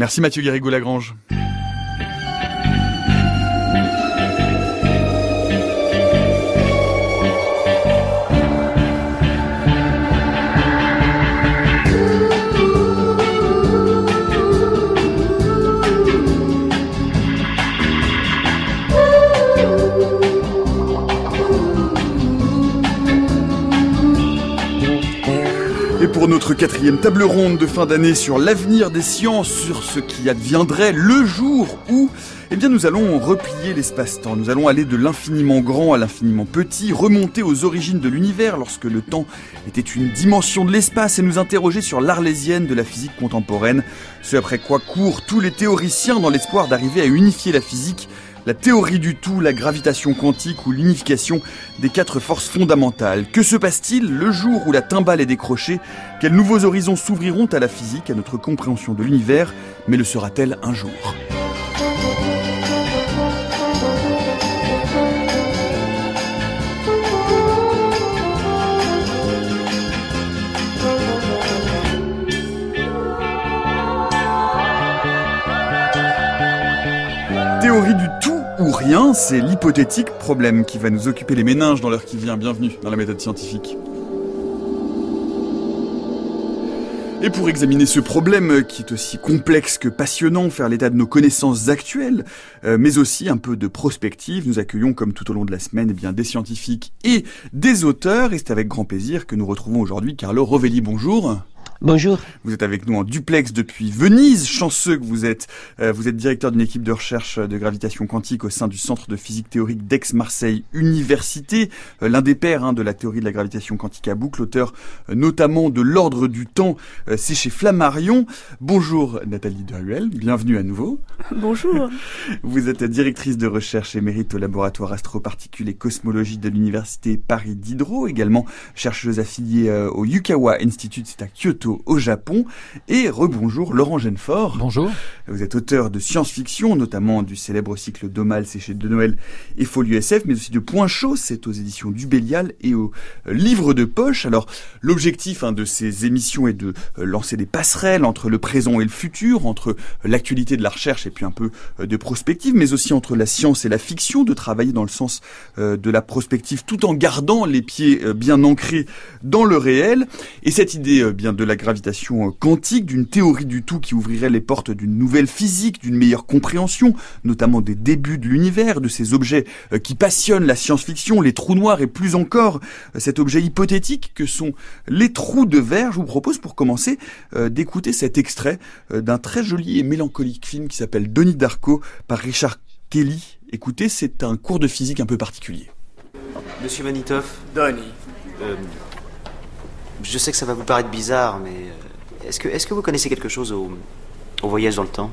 Merci Mathieu Guérigaud-Lagrange. Notre quatrième table ronde de fin d'année sur l'avenir des sciences, sur ce qui adviendrait le jour où, eh bien, nous allons replier l'espace-temps. Nous allons aller de l'infiniment grand à l'infiniment petit, remonter aux origines de l'univers lorsque le temps était une dimension de l'espace et nous interroger sur l'arlésienne de la physique contemporaine. Ce après quoi courent tous les théoriciens dans l'espoir d'arriver à unifier la physique la théorie du tout, la gravitation quantique ou l'unification des quatre forces fondamentales. Que se passe-t-il le jour où la timbale est décrochée? Quels nouveaux horizons s'ouvriront à la physique, à notre compréhension de l'univers? Mais le sera-t-elle un jour? Théorie du ou rien, c'est l'hypothétique problème qui va nous occuper les méninges dans l'heure qui vient. Bienvenue dans la méthode scientifique. Et pour examiner ce problème qui est aussi complexe que passionnant, faire l'état de nos connaissances actuelles, euh, mais aussi un peu de prospective, nous accueillons comme tout au long de la semaine eh bien, des scientifiques et des auteurs. Et c'est avec grand plaisir que nous retrouvons aujourd'hui Carlo Rovelli. Bonjour. Bonjour. Vous êtes avec nous en duplex depuis Venise. Chanceux que vous êtes. Euh, vous êtes directeur d'une équipe de recherche de gravitation quantique au sein du Centre de physique théorique d'Aix-Marseille Université. Euh, l'un des pères hein, de la théorie de la gravitation quantique à boucle, auteur euh, notamment de l'ordre du temps. C'est chez Flammarion. Bonjour Nathalie Deruel, bienvenue à nouveau. Bonjour. vous êtes directrice de recherche émérite au laboratoire astroparticules et cosmologie de l'Université Paris Diderot, également chercheuse affiliée au Yukawa Institute, c'est à Kyoto au Japon. Et rebonjour Laurent Genefort. Bonjour. Vous êtes auteur de science-fiction, notamment du célèbre cycle Domal, c'est chez De Noël et Folio SF, mais aussi de Point Chaud, c'est aux éditions du Bélial et au euh, Livre de Poche. Alors, l'objectif hein, de ces émissions est de euh, lancer des passerelles entre le présent et le futur, entre euh, l'actualité de la recherche et puis un peu de prospective, mais aussi entre la science et la fiction, de travailler dans le sens de la prospective tout en gardant les pieds bien ancrés dans le réel. Et cette idée bien de la gravitation quantique, d'une théorie du tout qui ouvrirait les portes d'une nouvelle physique, d'une meilleure compréhension, notamment des débuts de l'univers, de ces objets euh, qui passionnent la science-fiction, les trous noirs et plus encore euh, cet objet hypothétique que sont les trous de verre. Je vous propose pour commencer euh, d'écouter cet extrait d'un très joli et mélancolique film qui s'appelle Denis Darko par Richard Kelly. Écoutez, c'est un cours de physique un peu particulier. Monsieur Manitov Denis. Je sais que ça va vous paraître bizarre, mais euh, est-ce que, vous connaissez quelque chose au, voyage dans le temps?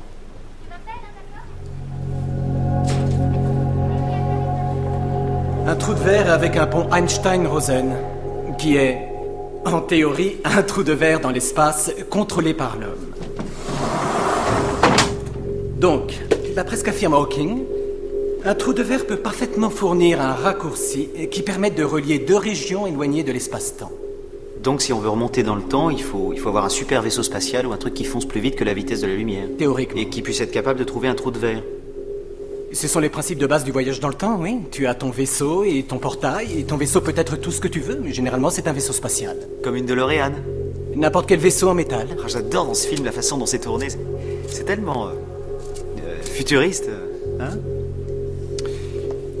Un trou de verre avec un pont Einstein-Rosen, qui est, en théorie, un trou de verre dans l'espace contrôlé par l'homme. Donc, d'après ce qu'affirme Hawking, un trou de verre peut parfaitement fournir un raccourci qui permette de relier deux régions éloignées de l'espace-temps. Donc si on veut remonter dans le temps, il faut, il faut avoir un super vaisseau spatial ou un truc qui fonce plus vite que la vitesse de la lumière. Théoriquement. Et qui puisse être capable de trouver un trou de verre. Ce sont les principes de base du voyage dans le temps, oui. Tu as ton vaisseau et ton portail, et ton vaisseau peut être tout ce que tu veux, mais généralement c'est un vaisseau spatial. Comme une DeLorean N'importe quel vaisseau en métal. Ah, j'adore dans ce film la façon dont c'est tourné. C'est tellement... Euh, euh, futuriste, hein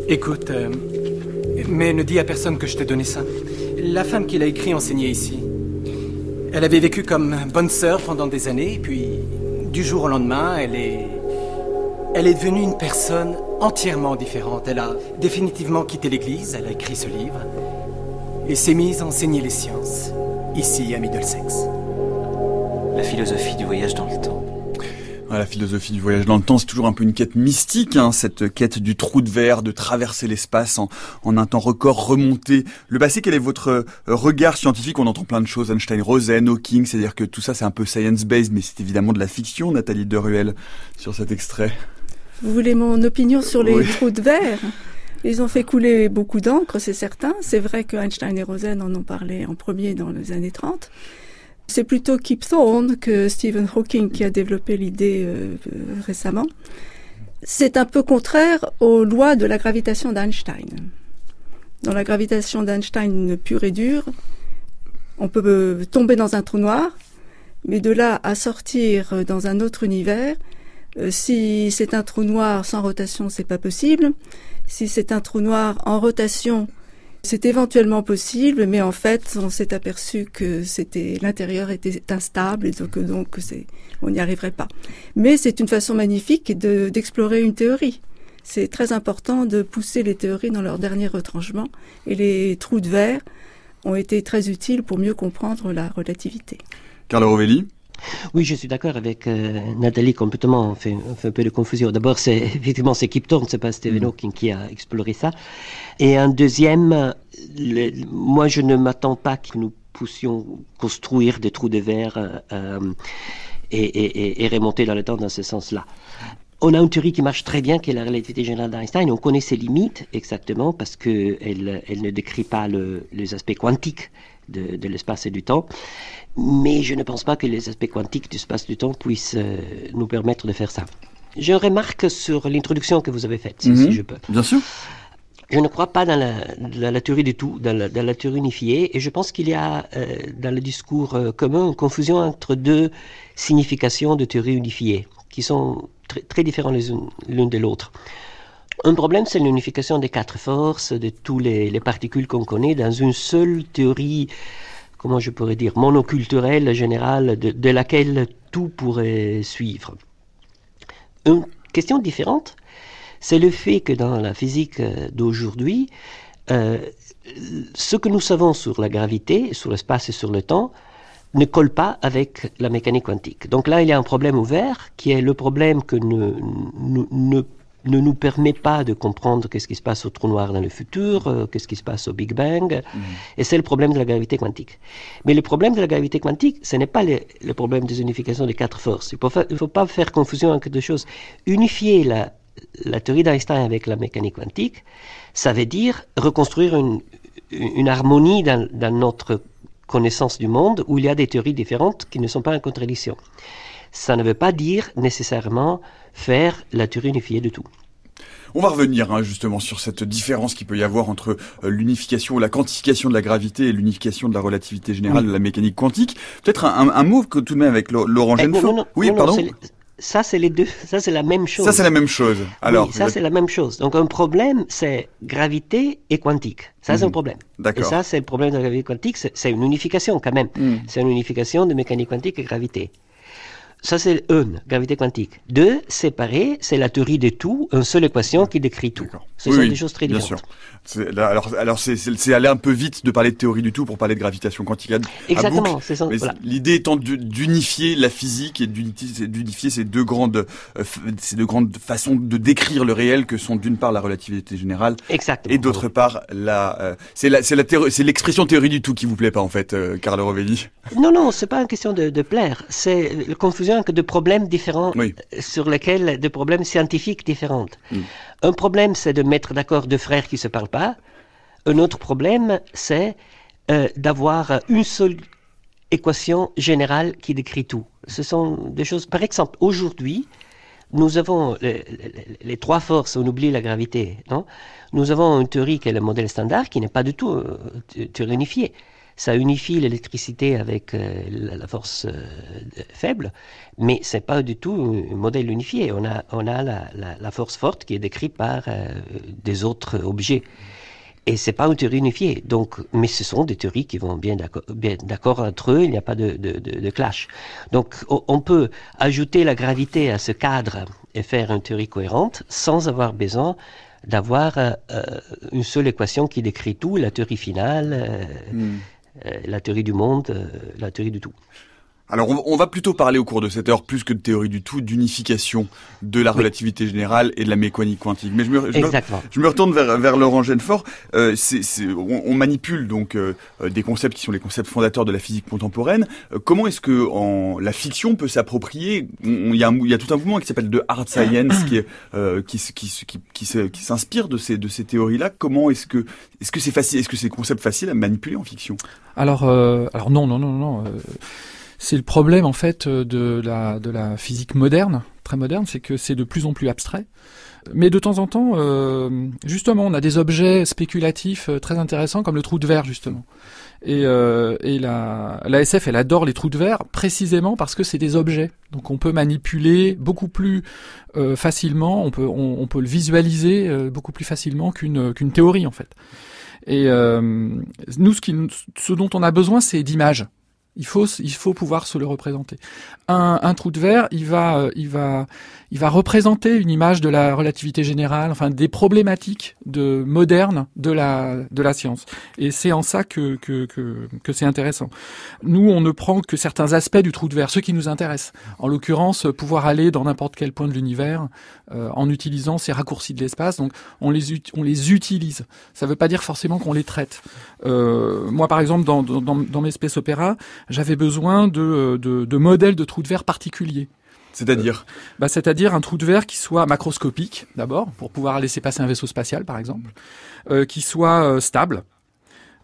Écoute, euh, mais ne dis à personne que je t'ai donné ça. La femme qui l'a écrit enseignait ici. Elle avait vécu comme bonne sœur pendant des années, puis du jour au lendemain, elle est. Elle est devenue une personne entièrement différente. Elle a définitivement quitté l'église, elle a écrit ce livre, et s'est mise à enseigner les sciences, ici à Middlesex. La philosophie du voyage dans le temps la philosophie du voyage dans le temps, c'est toujours un peu une quête mystique, hein, cette quête du trou de verre, de traverser l'espace en, en, un temps record, remonter le passé. Quel est votre euh, regard scientifique? On entend plein de choses, Einstein, Rosen, Hawking, c'est-à-dire que tout ça c'est un peu science-based, mais c'est évidemment de la fiction, Nathalie Deruel, sur cet extrait. Vous voulez mon opinion sur les trous de verre? Ils ont fait couler beaucoup d'encre, c'est certain. C'est vrai que Einstein et Rosen en ont parlé en premier dans les années 30. C'est plutôt Kip Thorne que Stephen Hawking qui a développé l'idée euh, euh, récemment. C'est un peu contraire aux lois de la gravitation d'Einstein. Dans la gravitation d'Einstein pure et dure, on peut euh, tomber dans un trou noir, mais de là à sortir dans un autre univers, si c'est un trou noir sans rotation, c'est pas possible. Si c'est un trou noir en rotation, c'est éventuellement possible, mais en fait, on s'est aperçu que l'intérieur était instable et donc on n'y arriverait pas. Mais c'est une façon magnifique de d'explorer une théorie. C'est très important de pousser les théories dans leur dernier retranchement et les trous de verre ont été très utiles pour mieux comprendre la relativité. Carlo Rovelli oui, je suis d'accord avec euh, Nathalie complètement. On fait, on fait, un peu de confusion. D'abord, c'est effectivement c'est Kip Thorne, c'est pas Stephen mm. Hawking qui a exploré ça. Et un deuxième, moi, je ne m'attends pas que nous puissions construire des trous de verre euh, euh et, et, et, remonter dans le temps dans ce sens-là. On a une théorie qui marche très bien, qui est la relativité générale d'Einstein. On connaît ses limites exactement parce qu'elle elle ne décrit pas le, les aspects quantiques de, de l'espace et du temps mais je ne pense pas que les aspects quantiques du espace du temps puissent euh, nous permettre de faire ça. Je remarque sur l'introduction que vous avez faite, si, mhm. je peux. Bien sûr. Je ne crois pas dans la, théorie du tout, dans la, théorie unifiée, et je pense qu'il y a euh, dans le discours euh, commun une confusion entre deux significations de théorie unifiée, qui sont très différentes l'une de l'autre. Un problème, c'est l'unification des quatre forces, de toutes les, les particules qu'on connaît, dans une seule théorie comment je pourrais dire, monoculturelle générale de, laquelle tout pourrait suivre. Une question différente, c'est le fait que dans la physique d'aujourd'hui, euh, ce que nous savons sur la gravité, sur l'espace et sur le temps, ne colle pas avec la mécanique quantique. Donc là, il y a un problème ouvert qui est le problème que ne, ne, ne ne nous permet pas de comprendre qu'est-ce qui se passe au trou noir dans le futur, euh, qu'est-ce qui se passe au Big Bang. Mhm. Et c'est le problème de la gravité quantique. Mais le problème de la gravité quantique, ce n'est pas le, problème des unifications des quatre forces. Il ne faut, pas faire confusion entre deux choses. Unifier la, la théorie d'Einstein avec la mécanique quantique, ça veut dire reconstruire une, une harmonie dans, dans notre connaissance du monde où il y a des théories différentes qui ne sont pas en contradiction. Ça ne veut pas dire nécessairement faire la théorie unifiée de tout. On va revenir hein, justement sur cette différence qu'il peut y avoir entre euh, l'unification ou la quantification de la gravité et l'unification de la relativité générale de la mécanique quantique. Peut-être un, mot que tout de même avec Laurent eh, Genefort. oui, pardon. ça c'est les deux, ça c'est la même chose. Ça c'est la même chose. Alors, ça c'est la même chose. Donc un problème c'est gravité et quantique. Ça c'est un mhm. problème. D'accord. Et ça c'est le problème de la gravité quantique, c'est une unification quand même. Mhm. C'est une unification de mécanique quantique et gravité. Ça, c'est une, gravité quantique. Deux, séparer, c'est la théorie de tout, une seule équation qui décrit tout. Ce sont des choses très différentes. Bien sûr. alors, alors c'est aller un peu vite de parler de théorie du tout pour parler de gravitation quantique. Exactement, c'est ça. L'idée étant d'unifier la physique et d'unifier ces deux grandes, euh, ces deux grandes façons de décrire le réel que sont d'une part la relativité générale Exactement. et d'autre part la, euh, c'est la, c'est l'expression théorie du tout qui vous plaît pas en fait, euh, Carlo Rovelli. Non, non, c'est pas une question de, de plaire. C'est la confusion que de problèmes différents sur lesquels, de problèmes scientifiques différents. Mm. Un problème, c'est de mettre d'accord deux frères qui se parlent pas. Un autre problème, c'est euh, d'avoir une seule équation générale qui décrit tout. Ce sont des choses. Par exemple, aujourd'hui, nous avons les, trois forces, on oublie la gravité, non? Nous avons une théorie qui est le modèle standard, qui n'est pas du tout euh, unifiée ça unifie l'électricité avec euh, la, force euh, faible, mais c'est pas du tout un modèle unifié. On a, on a la, la, force forte qui est décrite par euh, des autres objets. Et c'est pas une théorie unifiée. Donc, mais ce sont des théories qui vont bien d'accord entre eux. Il n'y a pas de, de, clash. Donc, on peut ajouter la gravité à ce cadre et faire une théorie cohérente sans avoir besoin d'avoir une seule équation qui décrit tout, la théorie finale. Hmm. La théorie du monde, euh, la théorie du tout. Alors on, va plutôt parler au cours de cette heure plus que de théorie du tout, d'unification de la relativité générale et de la mécanique quantique. Mais je me, je me, retourne vers, vers Laurent Genefort. Euh, on, manipule donc euh, des concepts qui sont les concepts fondateurs de la physique contemporaine. Euh, comment est-ce que en, la fiction peut s'approprier Il y, a y a tout un mouvement qui s'appelle de hard science qui, euh, qui, qui, qui, qui s'inspire de ces, de ces théories-là. Comment est-ce que est-ce que c'est facile Est-ce que c'est des concepts faciles à manipuler en fiction? Alors, alors non, non, non, non. C'est le problème en fait de la, de la physique moderne, très moderne, c'est que c'est de plus en plus abstrait. Mais de temps en temps, euh, justement, on a des objets spéculatifs euh, très intéressants comme le trou de verre, justement. Et, euh, et la, la SF, elle adore les trous de verre précisément parce que c'est des objets. Donc on peut manipuler beaucoup plus euh, facilement, on peut, on, peut le visualiser euh, beaucoup plus facilement qu'une qu'une théorie en fait. Et nous, ce dont on a besoin, c'est d'images. Il faut, il faut pouvoir se le représenter. Un, un trou de verre, il va, il va, il va représenter une image de la relativité générale, enfin des problématiques de modernes de la de la science. Et c'est en ça que que que, que c'est intéressant. Nous, on ne prend que certains aspects du trou de verre, ceux qui nous intéressent. En l'occurrence, pouvoir aller dans n'importe quel point de l'univers euh, en utilisant ces raccourcis de l'espace. Donc, on les on les utilise. Ça ne veut pas dire forcément qu'on les traite. Euh, moi, par exemple, dans dans, dans mes space opéra, j'avais besoin de, de de modèles de trous de verre particuliers. C'est-à-dire bah, C'est-à-dire un trou de verre qui soit macroscopique, d'abord, pour pouvoir laisser passer un vaisseau spatial, par exemple, euh, qui soit euh, stable,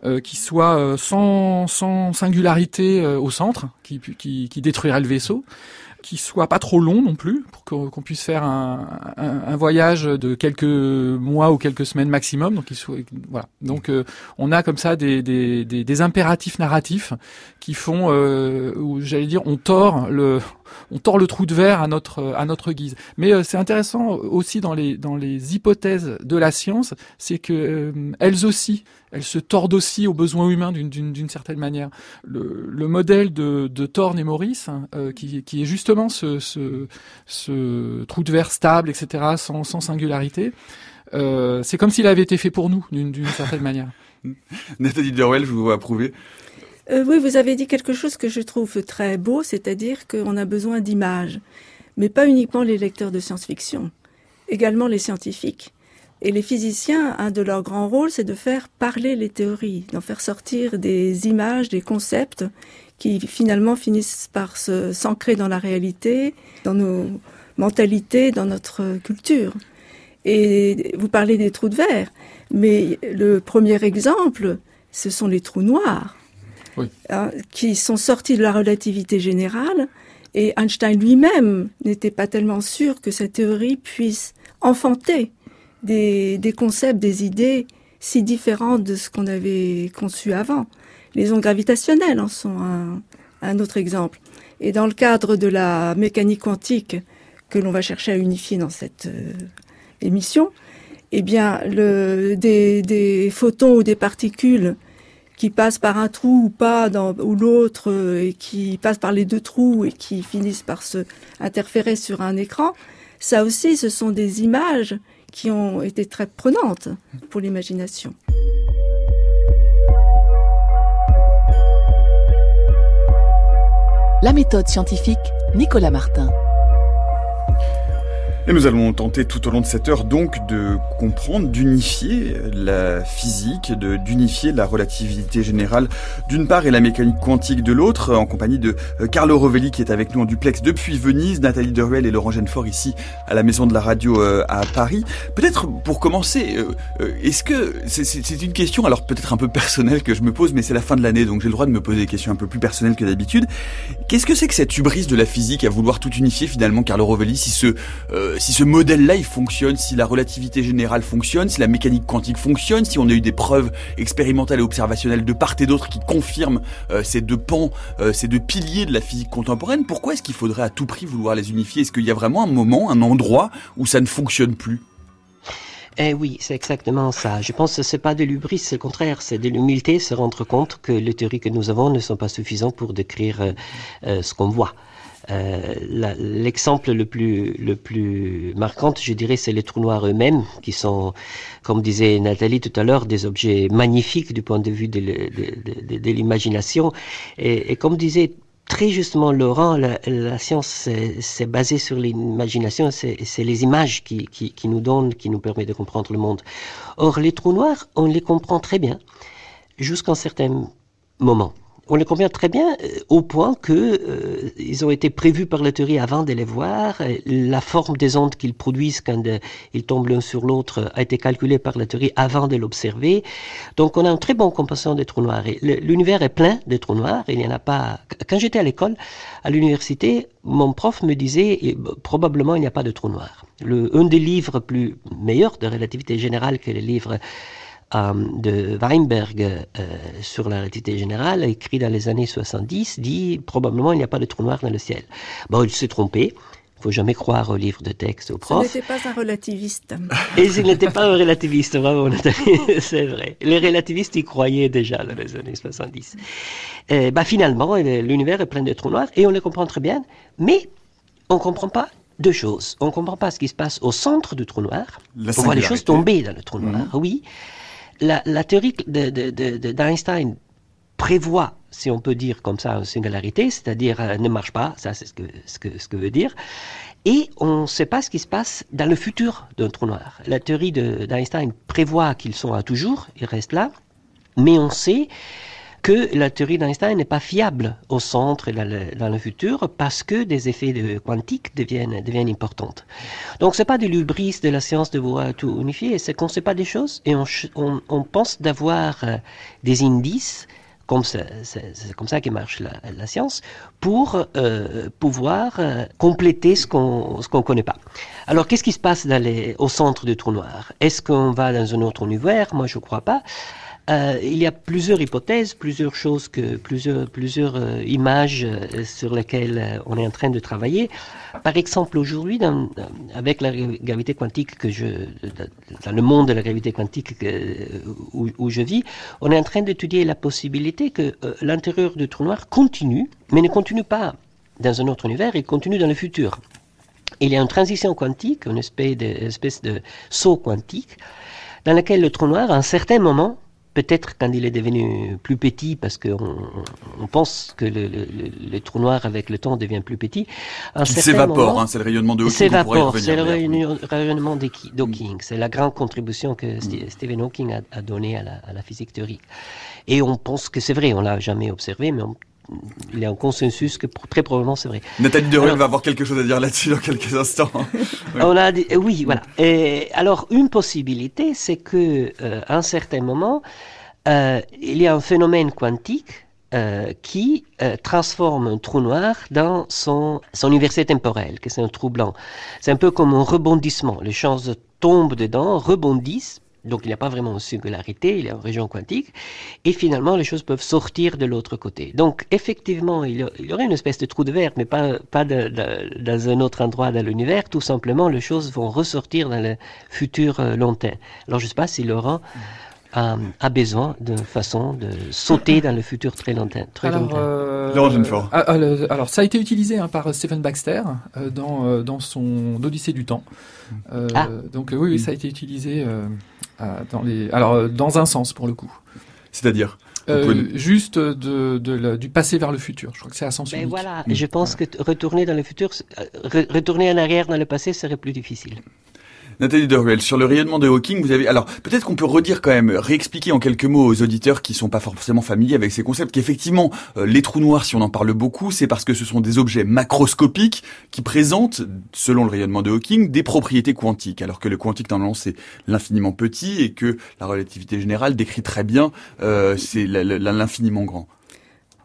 euh, qui soit euh, sans, sans singularité euh, au centre, qui, qui, qui détruirait le vaisseau, qui soit pas trop long non plus, pour qu'on puisse faire un, voyage de quelques mois ou quelques semaines maximum. Donc, voilà. Donc, euh, on a comme ça des, des, des, des impératifs narratifs qui font, euh, j'allais dire, on tord le, on tord le trou de verre à notre à notre guise. Mais euh, c'est intéressant aussi dans les dans les hypothèses de la science, c'est que euh, elles aussi, elles se tordent aussi aux besoins humains d'une certaine manière. Le, le, modèle de, de Thorne et Maurice, euh, qui, qui est justement ce, ce, trou de verre stable, etc., sans, sans singularité. Euh, c'est comme s'il avait été fait pour nous, d'une certaine manière. Nathalie Derwell, je vous vois approuver. Euh, oui, vous avez dit quelque chose que je trouve très beau, c'est-à-dire qu'on a besoin d'images, mais pas uniquement les lecteurs de science-fiction, également les scientifiques. Et les physiciens, un de leurs grands rôles, c'est de faire parler les théories, d'en faire sortir des images, des concepts qui finalement finissent par s'ancrer dans la réalité, dans nos mentalités, dans notre culture. Et vous parlez des trous de verre, mais le premier exemple, ce sont les trous noirs hein, qui sont sortis de la relativité générale. Et Einstein lui-même n'était pas tellement sûr que cette théorie puisse enfanter des, concepts, des idées si différentes de ce qu'on avait conçu avant. Les ondes gravitationnelles en sont un, autre exemple. Et dans le cadre de la mécanique quantique que l'on va chercher à unifier dans cette euh, émission, eh bien, des photons ou des particules qui passent par un trou ou pas dans, ou l'autre euh, et qui passent par les deux trous et qui finissent par se interférer sur un écran, ça aussi ce sont des images qui ont été très prenantes pour l'imagination. La méthode scientifique, Nicolas Martin. Et nous allons tenter tout au long de cette heure donc de comprendre, d'unifier la physique, d'unifier la relativité générale d'une part et la mécanique quantique de l'autre, en compagnie de euh, Carlo Rovelli qui est avec nous en duplex depuis Venise, Nathalie Deruel et Laurent Genefort ici à la Maison de la Radio euh, à Paris. Peut-être pour commencer, euh, est-ce que c'est une question alors peut-être un peu personnelle que je me pose, mais c'est la fin de l'année donc j'ai le droit de me poser des questions un peu plus personnelles que d'habitude. Qu'est-ce que c'est que cette hubris de la physique à vouloir tout unifier finalement, Carlo Rovelli, si ce si ce modèle-là il fonctionne, si la relativité générale fonctionne, si la mécanique quantique fonctionne, si on a eu des preuves expérimentales et observationnelles de part et d'autre qui confirment euh, ces deux pans, euh, ces deux piliers de la physique contemporaine, pourquoi est-ce qu'il faudrait à tout prix vouloir les unifier? Est-ce qu'il y a vraiment un moment, un endroit où ça ne fonctionne plus? Eh oui, c'est exactement ça. Je pense que c'est pas de l'ubris, c'est le contraire, c'est de l'humilité, se rendre compte que les théories que nous avons ne sont pas suffisantes pour décrire euh, euh, ce qu'on voit. Euh, L'exemple le plus, le plus marquant, je dirais, c'est les trous noirs eux-mêmes, qui sont, comme disait Nathalie tout à l'heure, des objets magnifiques du point de vue de, l'imagination. Et, comme disait très justement Laurent, la, la science c'est basée sur l'imagination, c'est les images qui, qui, qui nous donnent, qui nous permettent de comprendre le monde. Or, les trous noirs, on les comprend très bien, jusqu'à un certain moment. On les comprend très bien euh, au point que euh, ils ont été prévus par la théorie avant de les voir. La forme des ondes qu'ils produisent quand euh, ils tombent l'un sur l'autre a été calculée par la théorie avant de l'observer. Donc on a une très bonne compréhension des trous noirs. L'univers est plein de trous noirs. Il n'y en a pas. Quand j'étais à l'école, à l'université, mon prof me disait probablement il n'y a pas de trous noirs. Le, un des livres plus meilleurs de relativité générale que les livres euh, de Weinberg euh, sur la relativité générale, écrit dans les années 70, dit probablement il n'y a pas de trou noir dans le ciel. Bon, il s'est trompé. Il faut jamais croire au livre de texte, au prof. Ce n'était pas un relativiste. Et il n'était pas un relativiste, vraiment, c'est vrai. Les relativistes y croyaient déjà dans les années 70. Et, bah, finalement, l'univers est plein de trous noirs et on les comprend très bien, mais on ne comprend pas deux choses. On ne comprend pas ce qui se passe au centre du trou noir. on voit les choses tomber dans le trou noir, mhm. oui la, théorie d'Einstein prévoit, si on peut dire comme ça, une singularité, c'est-à-dire euh, ne marche pas, ça c'est ce que, ce, que, ce que veut dire, et on ne sait pas ce qui se passe dans le futur d'un trou noir. La théorie d'Einstein prévoit qu'ils sont à toujours, ils restent là, mais on sait que la théorie d'Einstein n'est pas fiable au centre et dans le, futur parce que des effets de quantiques deviennent, deviennent importantes. Donc c'est pas du lubris de la science de vouloir tout unifier, c'est qu'on ne sait pas des choses et on, on, on pense d'avoir euh, des indices comme c'est comme ça que marche la, la science, pour euh, pouvoir euh, compléter ce qu'on qu'on connaît pas. Alors qu'est-ce qui se passe dans au centre du trou noir? Est-ce qu'on va dans un autre univers? Moi je crois pas. Euh, il y a plusieurs hypothèses, plusieurs choses, que, plusieurs, plusieurs euh, images euh, sur lesquelles on est en train de travailler. Par exemple, aujourd'hui, avec la gravité quantique que je, dans le monde de la gravité quantique où, où, je vis, on est en train d'étudier la possibilité que l'intérieur du trou noir continue, mais ne continue pas dans un autre univers, il continue dans le futur. Il y a une transition quantique, une espèce de, espèce de saut quantique, dans lequel le trou noir, à un certain moment, peut-être quand il est devenu plus petit, parce qu'on on pense que le, le, le, trou noir avec le temps devient plus petit. Il s'évapore, hein, c'est le rayonnement de Hawking. S'évapore, c'est le rayonnement d'Hawking. C'est la grande contribution que mm. Stephen Hawking a, a donnée à la, à la, physique théorique. Et on pense que c'est vrai, on l'a jamais observé, mais on, il y a un consensus que très probablement c'est vrai. Nathalie Deruel va avoir quelque chose à dire là-dessus dans quelques instants. oui. On a dit, oui, voilà. Et alors une possibilité, c'est que euh, à un certain moment, euh, il y a un phénomène quantique euh, qui euh, transforme un trou noir dans son, son université temporelle, que c'est un trou blanc. C'est un peu comme un rebondissement. Les choses tombent dedans, rebondissent, donc il n'y a pas vraiment une singularité, il y a une région quantique, et finalement les choses peuvent sortir de l'autre côté. Donc effectivement, il y, aurait une espèce de trou de verre, mais pas, pas de, dans un autre endroit dans l'univers, tout simplement les choses vont ressortir dans le futur euh, lointain. Alors je ne sais pas si Laurent a, a, besoin d'une façon de sauter dans le futur très lointain. Très alors, euh, ah, alors ça a été utilisé hein, par Stephen Baxter euh, dans, euh, dans son Odyssée du temps. Euh, ah. Donc oui, oui, ça a été utilisé dans les, alors dans un sens pour le coup. C'est-à-dire euh, juste de, de, du passé vers le futur. Je crois que c'est à sens ben Voilà, je pense que retourner dans le futur, retourner en arrière dans le passé serait plus difficile. Nathalie Dorwell, sur le rayonnement de Hawking, vous avez alors peut-être qu'on peut redire quand même, réexpliquer en quelques mots aux auditeurs qui sont pas forcément familiers avec ces concepts qu'effectivement euh, les trous noirs, si on en parle beaucoup, c'est parce que ce sont des objets macroscopiques qui présentent, selon le rayonnement de Hawking, des propriétés quantiques, alors que le quantique normalement c'est l'infiniment petit et que la relativité générale décrit très bien euh, c'est l'infiniment grand.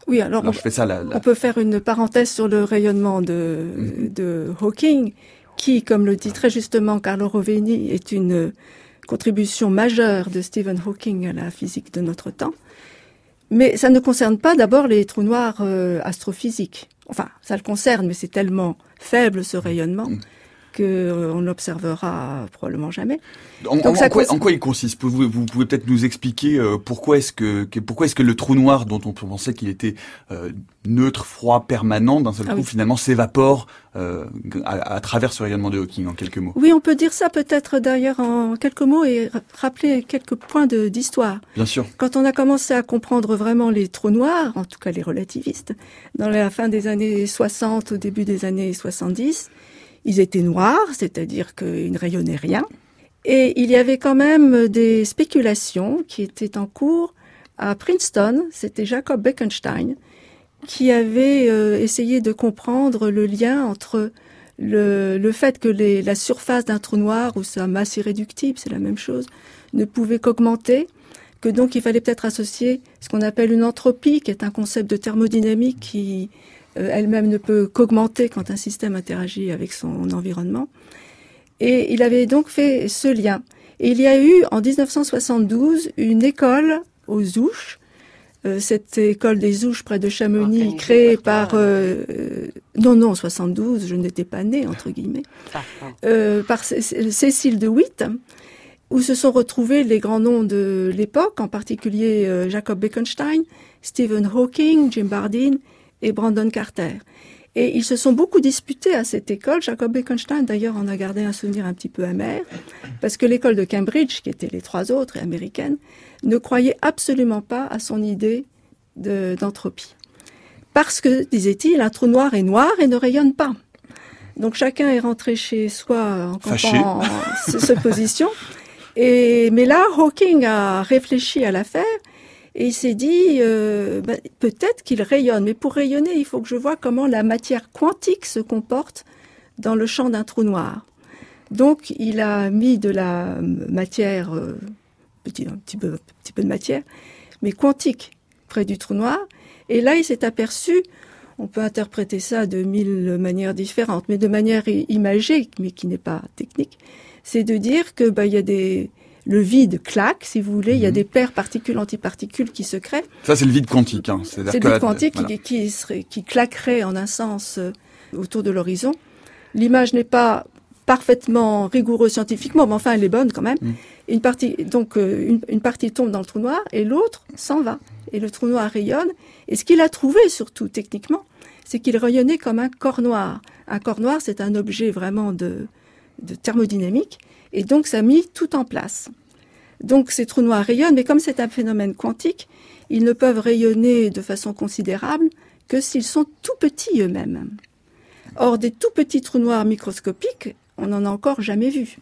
Oui, alors, on, je fais ça, on peut faire une parenthèse sur le rayonnement de, mm-hmm. de Hawking qui, comme le dit très justement Carlo Rovini, est une contribution majeure de Stephen Hawking à la physique de notre temps. Mais ça ne concerne pas d'abord les trous noirs euh, astrophysiques. Enfin, ça le concerne, mais c'est tellement faible ce rayonnement mm qu'on euh, n'observera probablement jamais. En, quoi, il consiste? Vous, vous, pouvez peut-être nous expliquer euh, pourquoi est-ce que, pourquoi est-ce que le trou noir dont on pensait qu'il était euh, neutre, froid, permanent, d'un seul ah coup finalement s'évapore à, travers ce rayonnement de Hawking en quelques mots? Oui, on peut dire ça peut-être d'ailleurs en quelques mots et rappeler quelques points d'histoire. Bien sûr. Quand on a commencé à comprendre vraiment les trous noirs, en tout cas les relativistes, dans la fin des années 60, au début des années 70, ils étaient noirs, c'est-à-dire qu'ils ne rayonnaient rien. Et il y avait quand même des spéculations qui étaient en cours à Princeton, c'était Jacob Bekenstein, qui avait euh, essayé de comprendre le lien entre le, fait que la surface d'un trou noir ou sa masse irréductible, c'est la même chose, ne pouvait qu'augmenter, que donc il fallait peut-être associer ce qu'on appelle une entropie, qui est un concept de thermodynamique qui elle-même ne peut qu'augmenter quand un système interagit avec son environnement. Et il avait donc fait ce lien. Et il y a eu en 1972 une école aux Ouches, euh, cette école des Ouches près de Chamonix, créée par euh, euh, non non 72, je n'étais pas née entre guillemets, euh, par Cécile de Witt, où se sont retrouvés les grands noms de l'époque, en particulier euh, Jacob Bekenstein, Stephen Hawking, Jim Bardeen et Brandon Carter. Et ils se sont beaucoup disputés à cette école. Jacob Bekenstein, d'ailleurs, en a gardé un souvenir un petit peu amer, parce que l'école de Cambridge, qui étaient les trois autres et américaines, ne croyait absolument pas à son idée d'entropie. parce que, disait-il, un trou noir est noir et ne rayonne pas. Donc chacun est rentré chez soi en campant ce position. Et, mais là, Hawking a réfléchi à l'affaire et il s'est dit, euh, bah, peut-être qu'il rayonne, mais pour rayonner, il faut que je vois comment la matière quantique se comporte dans le champ d'un trou noir. Donc, il a mis de la matière, euh, un petit peu, petit peu de matière, mais quantique près du trou noir. Et là, il s'est aperçu, on peut interpréter ça de mille manières différentes, mais de manière imagée, mais qui n'est pas technique, c'est de dire que bah, il y a des le vide claque, si vous voulez, il y a Mhm. des paires particules-antiparticules qui se créent. Ça, c'est le vide quantique. Hein. C'est le vide quantique voilà. qui, qui, serait, qui claquerait en un sens euh, autour de l'horizon. L'image n'est pas parfaitement rigoureuse scientifiquement, mais enfin elle est bonne quand même. Mm. Une partie, donc euh, une, une partie tombe dans le trou noir et l'autre s'en va. Et le trou noir rayonne. Et ce qu'il a trouvé surtout techniquement, c'est qu'il rayonnait comme un corps noir. Un corps noir, c'est un objet vraiment de, de thermodynamique. Et donc ça a mis tout en place. Donc ces trous noirs rayonnent, mais comme c'est un phénomène quantique, ils ne peuvent rayonner de façon considérable que s'ils sont tout petits eux-mêmes. Or, des tout petits trous noirs microscopiques, on n'en a encore jamais vu.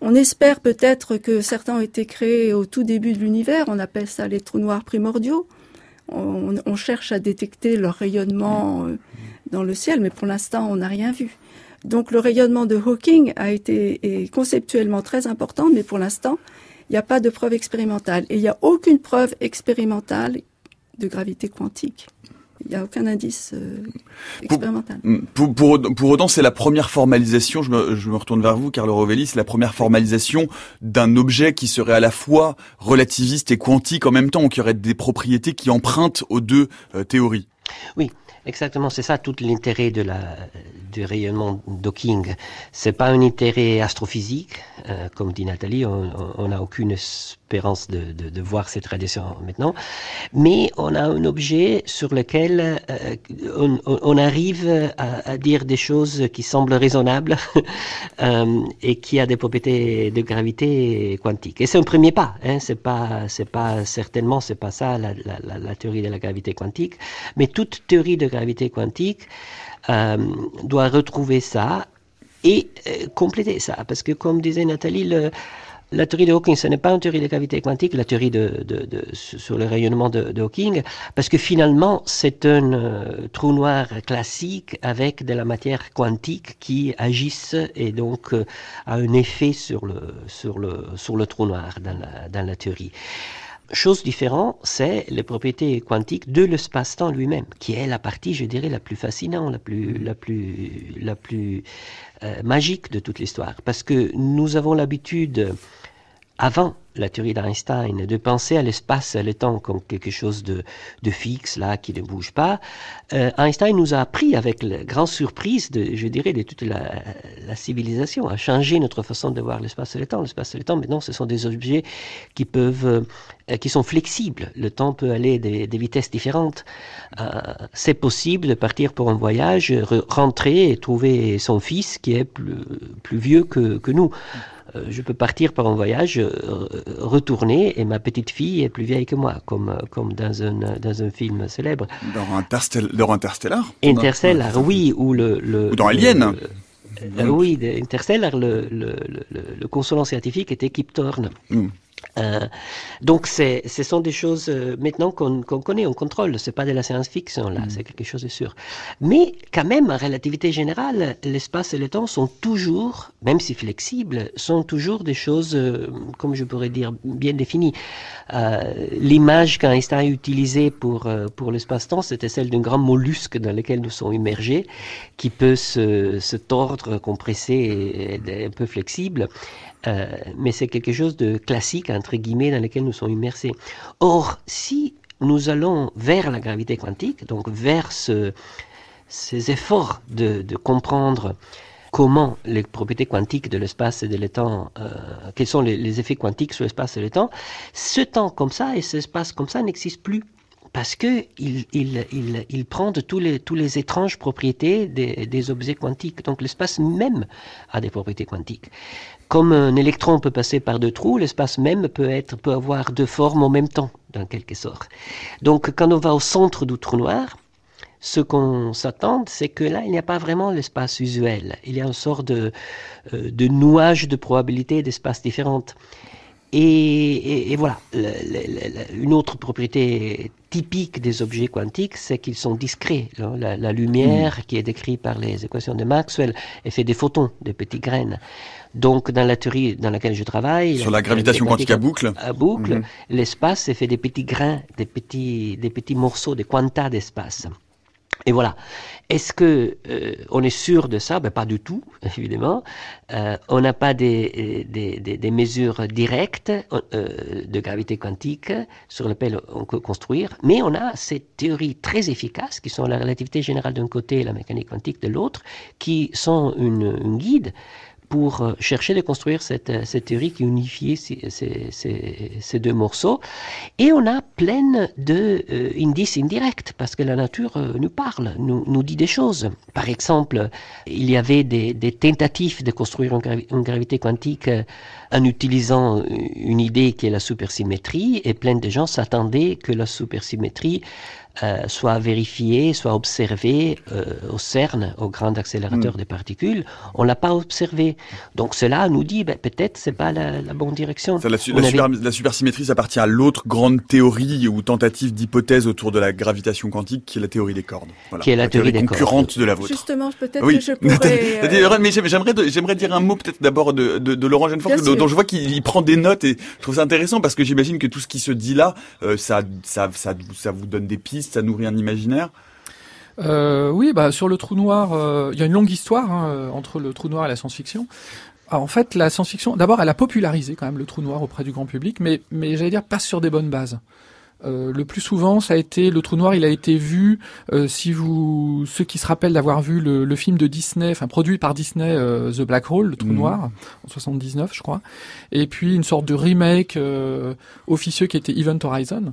On espère peut-être que certains ont été créés au tout début de l'univers, on appelle ça les trous noirs primordiaux. On, cherche à détecter leur rayonnement euh, dans le ciel, mais pour l'instant, on n'a rien vu. Donc le rayonnement de Hawking a été est conceptuellement très important, mais pour l'instant, il n'y a pas de preuve expérimentale. Et il n'y a aucune preuve expérimentale de gravité quantique. Il n'y a aucun indice euh, expérimental. Pour, pour, pour autant, c'est la première formalisation, je me, je me retourne vers vous, Carlo Rovelli, c'est la première formalisation d'un objet qui serait à la fois relativiste et quantique en même temps, ou qui aurait des propriétés qui empruntent aux deux euh, théories. Exactement, c'est ça tout l'intérêt de la du rayonnement d'Hawking. C'est pas un intérêt astrophysique, euh, comme dit Nathalie, on n'a aucune espérance de, de, voir cette radiation maintenant, mais on a un objet sur lequel euh, on, arrive à, dire des choses qui semblent raisonnables euh, et qui a des propriétés de gravité quantique. Et c'est un premier pas, hein, c'est pas c'est pas certainement c'est pas ça la, la, théorie de la gravité quantique, mais toute théorie de gravité quantique euh, doit retrouver ça et compléter ça. Parce que, comme disait Nathalie, la théorie de Hawking, ce n'est pas une théorie de gravité quantique, la théorie de, de, de sur le rayonnement de, de, Hawking, parce que finalement, c'est un euh, trou noir classique avec de la matière quantique qui agisse et donc euh, a un effet sur le, sur le, sur le trou noir dans la, dans la théorie. Chose différente, c'est les propriétés quantiques de l'espace-temps lui-même, qui est la partie, je dirais, la plus fascinante, la plus, la plus, la plus euh, magique de toute l'histoire. Parce que nous avons l'habitude, avant la théorie d'Einstein, de penser à l'espace et le temps comme quelque chose de, de fixe, là, qui ne bouge pas. Euh, Einstein nous a appris, avec la grande surprise, de, je dirais, de toute la, la civilisation, à changer notre façon de voir l'espace et le temps. L'espace et le temps, maintenant, ce sont des objets qui peuvent, euh, qui sont flexibles. Le temps peut aller des, des vitesses différentes. Euh, c'est possible de partir pour un voyage, rentrer et trouver son fils qui est plus, plus vieux que, que nous je peux partir par un voyage, euh, retourner et ma petite fille est plus vieille que moi, comme, comme dans, un, dans un film célèbre. Dans, Interstell dans Interstellar Interstellar, oui, ou le, le ou dans Alien. Le, euh, oui, Interstellar, le, le, le, le, consolant scientifique était Kip Thorne. Mm. Euh, donc ce sont des choses euh, maintenant qu'on connaît, on contrôle. C'est pas de la science-fiction là, mm. c'est quelque chose de sûr. Mais quand même, en relativité générale, l'espace et le temps sont toujours, même si flexibles, sont toujours des choses, euh, comme je pourrais dire, bien définies. L'image qu'Einstein a utilisée pour pour l'espace-temps, c'était celle d'un grand mollusque dans lequel nous sommes immergés, qui peut se, se tordre, compresser et être un peu flexible. Euh, mais c'est quelque chose de classique, entre guillemets, dans lequel nous sommes immersés. Or, si nous allons vers la gravité quantique, donc vers ce, ces efforts de, comprendre comment les propriétés quantiques de l'espace et de l'état, euh, quels sont les, effets quantiques sur l'espace et le temps, ce temps comme ça et cet espace comme ça n'existent plus parce que il, prend de tous les, tous les étranges propriétés des objets quantiques. Donc l'espace même a des propriétés quantiques. Comme un électron peut passer par deux trous, l'espace même peut, être, peut avoir deux formes en même temps, dans quelque sorte. Donc quand on va au centre du trou noir, ce qu'on s'attend, c'est que là, il n'y a pas vraiment l'espace usuel. Il y a une sorte de, euh, de nuage de probabilités d'espaces différentes. Et, et, voilà, une autre propriété typique des objets quantiques, c'est qu'ils sont discrets. La, la lumière, mmh. qui est décrite par les équations de Maxwell, est fait des photons, des petites graines. Donc, dans la théorie dans laquelle je travaille, sur la gravitation quantique à boucle, à boucle, mmh. l'espace est fait des petits grains, des petits, des petits morceaux, des quantas d'espace. Et voilà. Est-ce que euh, on est sûr de ça? Ben, Pas du tout, évidemment. Euh, on n'a pas des, des, des, des, mesures directes euh, de gravité quantique sur lesquelles on peut construire, mais on a ces théories très efficaces qui sont la relativité générale d'un côté et la mécanique quantique de l'autre, qui sont une, une guide pour euh, chercher de construire cette, euh, cette théorie qui unifiait ces, ces, ces, deux morceaux. Et on a plein de euh, indices indirects, parce que la nature nous parle, nous, nous dit des choses. Par exemple, il y avait des, des tentatives de construire une gravité quantique en utilisant une idée qui est la supersymétrie, et plein de gens s'attendaient que la supersymétrie euh, soit vérifié, soit observé euh, au CERN, au grand accélérateur mm. des particules. On l'a pas observé. Donc cela nous dit ben, peut-être c'est pas la, la, bonne direction. Ça, la, la, super, la, supersymétrie, ça appartient à l'autre grande théorie ou tentative d'hypothèse autour de la gravitation quantique, qui est la théorie des cordes. Voilà. Qui est la, théorie, des concurrente de la vôtre. Justement, peut-être oui. que je pourrais. Euh... Mais j'aimerais j'aimerais dire un mot peut-être d'abord de, de, de, Laurent Genefort, dont je vois qu'il prend des notes et je trouve ça intéressant parce que j'imagine que tout ce qui se dit là, euh, ça, vous donne des pistes ça nourrit un imaginaire euh, Oui, bah, sur le trou noir, euh, il y a une longue histoire hein, entre le trou noir et la science-fiction. en fait, la science-fiction, d'abord, elle a popularisé quand même le trou noir auprès du grand public, mais j'allais dire pas sur des bonnes bases. Euh, le plus souvent, ça a été le trou noir. Il a été vu, euh, si vous ceux qui se rappellent d'avoir vu le, le, film de Disney, enfin produit par Disney, euh, The Black Hole, le trou mmh. noir, en 79, je crois, et puis une sorte de remake euh, officieux qui était Event Horizon.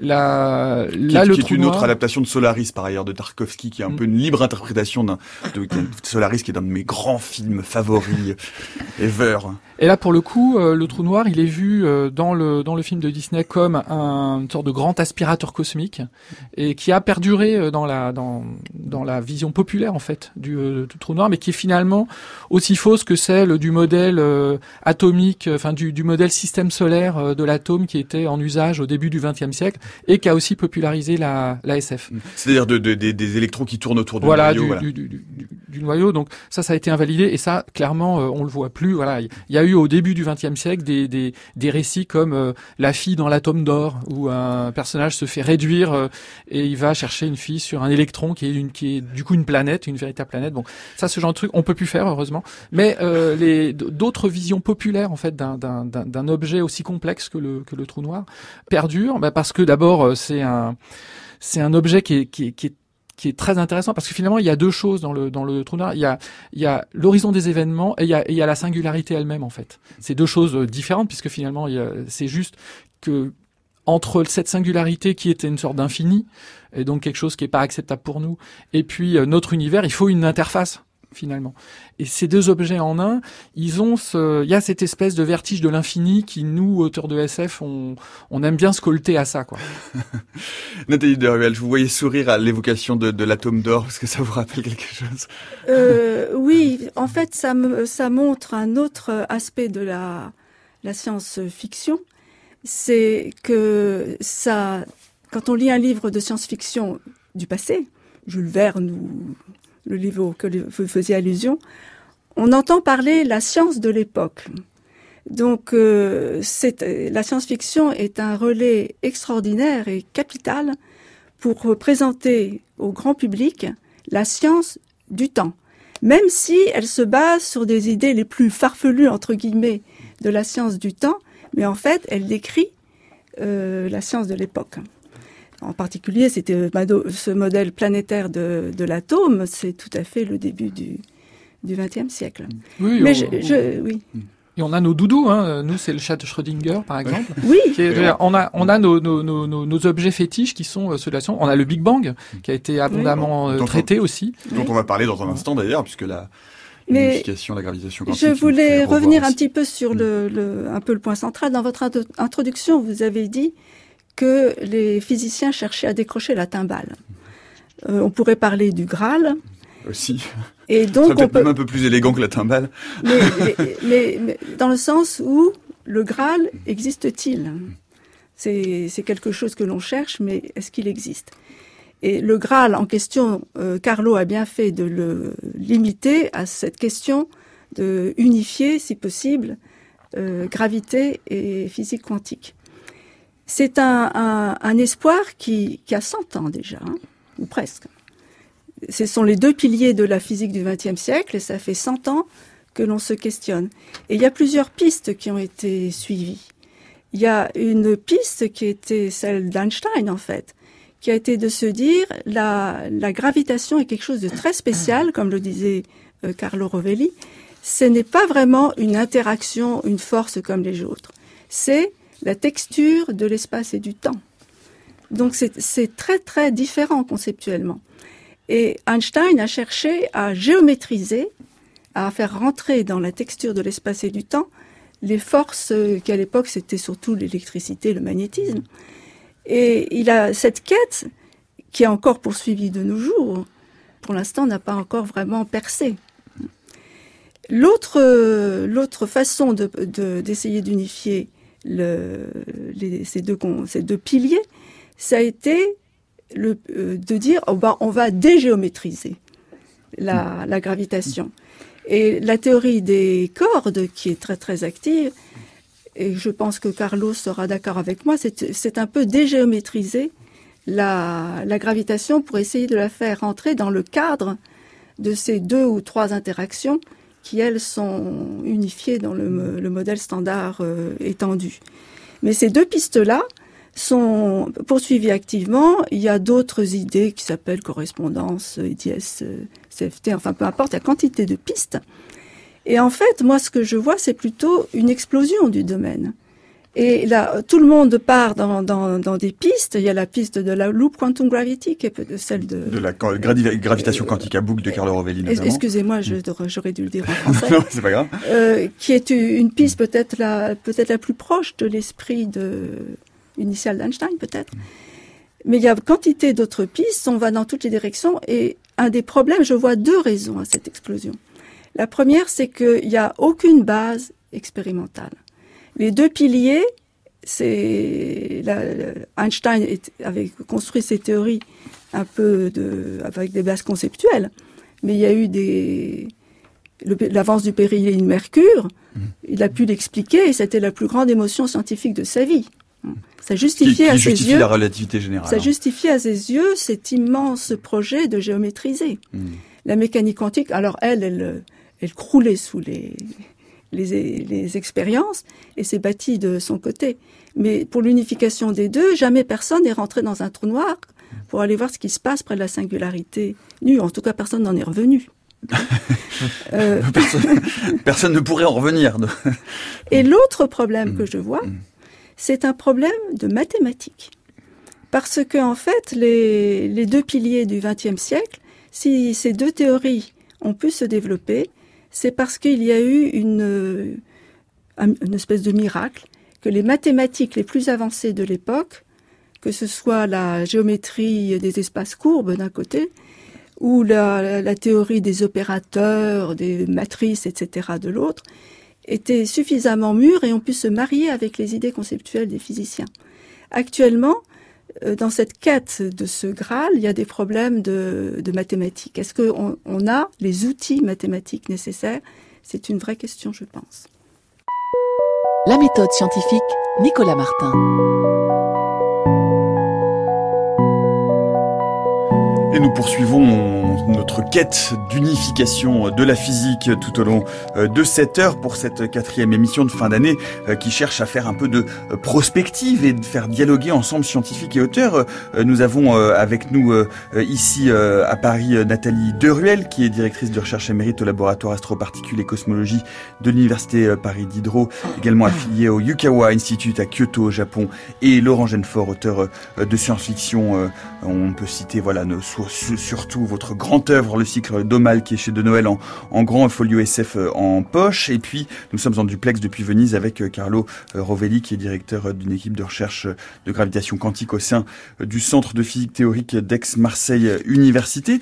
La, qui, là, le qui est une autre adaptation de Solaris par ailleurs de Tarkovsky, qui est un mmh. peu une libre interprétation d'un de, Solaris, qui est un de mes grands films favoris ever. Et là, pour le coup, euh, le trou noir, il est vu euh, dans le dans le film de Disney comme un une sorte de grand aspirateur cosmique et qui a perduré euh, dans la dans dans la vision populaire en fait du, du trou noir, mais qui est finalement aussi fausse que celle du modèle atomique, enfin du, du modèle système solaire de l'atome qui était en usage au début du XXe siècle et qui a aussi popularisé la, la SF. C'est-à-dire de, de, des électrons qui tournent autour du voilà, noyau. Du, voilà, du, du, du, noyau. Donc ça, ça a été invalidé et ça, clairement, on le voit plus. Voilà, il y a eu au début du XXe siècle des, des, des, récits comme euh, La fille dans l'atome d'or, où un personnage se fait réduire euh, et il va chercher une fille sur un électron qui est, une, qui est du coup une planète, une véritable planète. Bon, ça, ce genre de truc, on peut plus faire heureusement. Mais euh, les d'autres visions populaires en fait d'un objet aussi complexe que le, que le trou noir perdurent, bah, parce que d'abord euh, c'est un objet qui est, très intéressant parce que finalement il y a deux choses dans le dans trou noir. Il y a il y a l'horizon des événements et il y a il y a la singularité elle-même en fait. C'est deux choses euh, différentes puisque finalement c'est juste que entre cette singularité qui était une sorte d'infini et donc quelque chose qui est pas acceptable pour nous et puis euh, notre univers, il faut une interface finalement. Et ces deux objets en un, ils ont ce, il y a cette espèce de vertige de l'infini qui nous, auteurs de SF, on, on aime bien scolter à ça, quoi. Nathalie Deruel, je vous voyais sourire à l'évocation de, de l'atome d'or, parce que ça vous rappelle quelque chose. Euh, oui, en fait, ça, me, ça montre un autre aspect de la, la science-fiction, c'est que ça, quand on lit un livre de science-fiction du passé, Jules Verne ou le livre auquel vous faisiez allusion, on entend parler la science de l'époque. Donc, euh, la science-fiction est un relais extraordinaire et capital pour présenter au grand public la science du temps, même si elle se base sur des idées les plus farfelues entre guillemets de la science du temps, mais en fait, elle décrit euh, la science de l'époque. En particulier, c'était euh, ce modèle planétaire de, de l'atome, c'est tout à fait le début du XXe siècle. Oui, Mais on, je, je- oui. et on a nos doudous, hein. nous c'est le chat de Schrödinger par exemple. Oui. Qui est- on a, on a nos, nos, nos, nos- nos objets fétiches qui sont euh, ceux de la science. On a le Big Bang qui a été abondamment euh, Dont traité aussi. dont on va parler dans un instant d'ailleurs, puisque la Mais la gravitation quantique. Je voulais revenir un petit peu sur le, le- un peu le point central. Dans votre introduction, vous avez dit que les physiciens cherchaient à décrocher la timbale. Euh, on pourrait parler du Graal. aussi. Et Ça donc, on peut-être peut, même un peu plus élégant que la timbale. mais, mais- mais- mais dans le sens où le Graal existe-t-il? C'est c'est quelque chose que l'on cherche, mais est-ce qu'il existe? Et le Graal en question, euh, Carlo a bien fait de le limiter à cette question de unifier, si possible, euh, gravité et physique quantique. C'est un, espoir qui, a 100 ans déjà, hein, ou presque. Ce sont les deux piliers de la physique du XXe siècle, et ça fait 100 ans que l'on se questionne. Et il y a plusieurs pistes qui ont été suivies. Il y a une piste qui était celle d'Einstein, en fait, qui a été de se dire la, la gravitation est quelque chose de très spécial, comme le disait euh, Carlo Rovelli. Ce n'est pas vraiment une interaction, une force comme les autres. C'est la texture de l'espace et du temps. Donc c'est très très différent conceptuellement. Et Einstein a cherché à géométriser, à faire rentrer dans la texture de l'espace et du temps les forces euh, qu'à l'époque c'était surtout l'électricité, le magnétisme. Et il a cette quête qui est encore poursuivie de nos jours. Pour l'instant, n'a pas encore vraiment percé. L'autre façon de- de- d'essayer d'unifier le- les- ces, deux, ces deux piliers, ça a été le, euh, de dire oh ben, on va dégéométriser la, la gravitation. Et la théorie des cordes, qui est très très active, et je pense que Carlos sera d'accord avec moi, c'est c'est un peu dégéométriser la, la gravitation pour essayer de la faire rentrer dans le cadre de ces deux ou trois interactions qui, elles, sont unifiées dans le, le modèle standard euh, étendu. Mais ces deux pistes-là sont poursuivies activement. Il y a d'autres idées qui s'appellent correspondance, IDS, euh, CFT, enfin peu importe, il y a quantité de pistes. Et en fait, moi, ce que je vois, c'est plutôt une explosion du domaine. Et là, tout le monde part dans, dans, dans des pistes. Il y a la piste de la loop quantum gravity, qui est celle de... De la gravitation quantique à boucle de Carlo Rovelli. Excusez-moi, je- j'aurais dû le dire en français. non, c'est pas grave. Euh, qui est une piste peut-être la, peut-être la plus proche de l'esprit de, initial d'Einstein, peut-être. Mais il y a quantité d'autres pistes, on va dans toutes les directions, et un des problèmes, je vois deux raisons à cette explosion. La première, c'est qu'il n'y a aucune base expérimentale. Les deux piliers, c'est Einstein avait construit ses théories un peu de, avec des bases conceptuelles, mais il y a eu des l'avance du péril Mercure, il a pu l'expliquer et c'était la plus grande émotion scientifique de sa vie. Ça justifiait qui à ses yeux, la relativité générale. ça hein. justifiait à ses yeux cet immense projet de géométriser. Mm. La mécanique quantique, alors elle, elle, elle croulait sous les, les, les expériences et s'est bâtie de son côté. Mais pour l'unification des deux, jamais personne n'est rentré dans un trou noir pour aller voir ce qui se passe près de la singularité nue. En tout cas, personne n'en est revenu. Euh, Personne, personne ne pourrait en revenir. Et l'autre problème Mm. que je vois, Mm. c'est un problème de mathématiques. Parce que, en fait, les, les deux piliers du XXe siècle, si ces deux théories ont pu se développer, c'est parce qu'il y a eu une, euh, un- une espèce de miracle, que les mathématiques les plus avancées de l'époque, que ce soit la géométrie des espaces courbes d'un côté, ou la, la théorie des opérateurs, des matrices, etc. de l'autre, étaient suffisamment mûrs et ont pu se marier avec les idées conceptuelles des physiciens. Actuellement, dans cette quête de ce Graal, il y a des problèmes de, mathématiques. Est-ce qu'on on a les outils mathématiques nécessaires? C'est une vraie question, je pense. La méthode scientifique, Nicolas Martin. Et nous poursuivons notre quête d'unification de la physique tout au long euh, de cette heure pour cette quatrième émission de fin d'année euh, qui cherche à faire un peu de euh, prospective et de faire dialoguer ensemble scientifiques et auteurs. Nous avons avec nous ici à Paris Nathalie Deruel qui est directrice de recherche émérite au laboratoire astroparticules et cosmologie de l'université Paris Diderot, également affiliée au Yukawa Institute à Kyoto au Japon et Laurent Genefort, auteur de science-fiction. On peut citer voilà nos surtout votre grande œuvre, le cycle Domal qui est chez De Noël en, grand folio SF euh, en poche. Et puis nous sommes en duplex depuis Venise avec euh, Carlo euh, Rovelli qui est directeur d'une équipe de recherche de gravitation quantique au sein du Centre de physique théorique d'Aix-Marseille Université.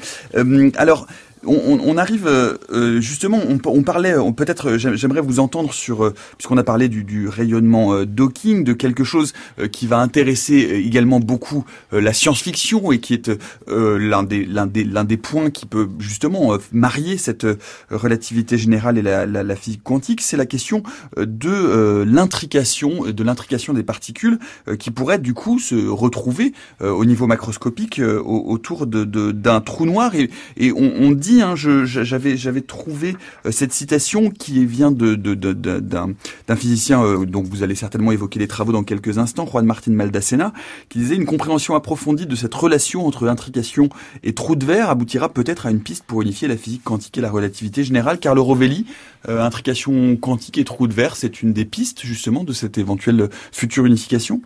On, arrive euh, euh, justement, on, parlait, peut-être, j'aimerais vous entendre sur, euh, puisqu'on a parlé du, rayonnement Docking, de quelque chose qui va intéresser également beaucoup la science-fiction et qui est l'un des, l'un des, l'un des points qui peut justement marier cette relativité générale et la, physique quantique, c'est la question de l'intrication, de l'intrication des particules qui pourraient du coup se retrouver au niveau macroscopique autour de, d'un trou noir et, et on, on dit Hein, j'avais j'avais trouvé euh, cette citation qui vient de d'un physicien euh, dont vous allez certainement évoquer les travaux dans quelques instants, Juan Martin Maldacena, qui disait une compréhension approfondie de cette relation entre intrication et trou de verre aboutira peut-être à une piste pour unifier la physique quantique et la relativité générale. Carlo Rovelli, euh, intrication quantique et trou de verre, c'est une des pistes justement de cette éventuelle future unification?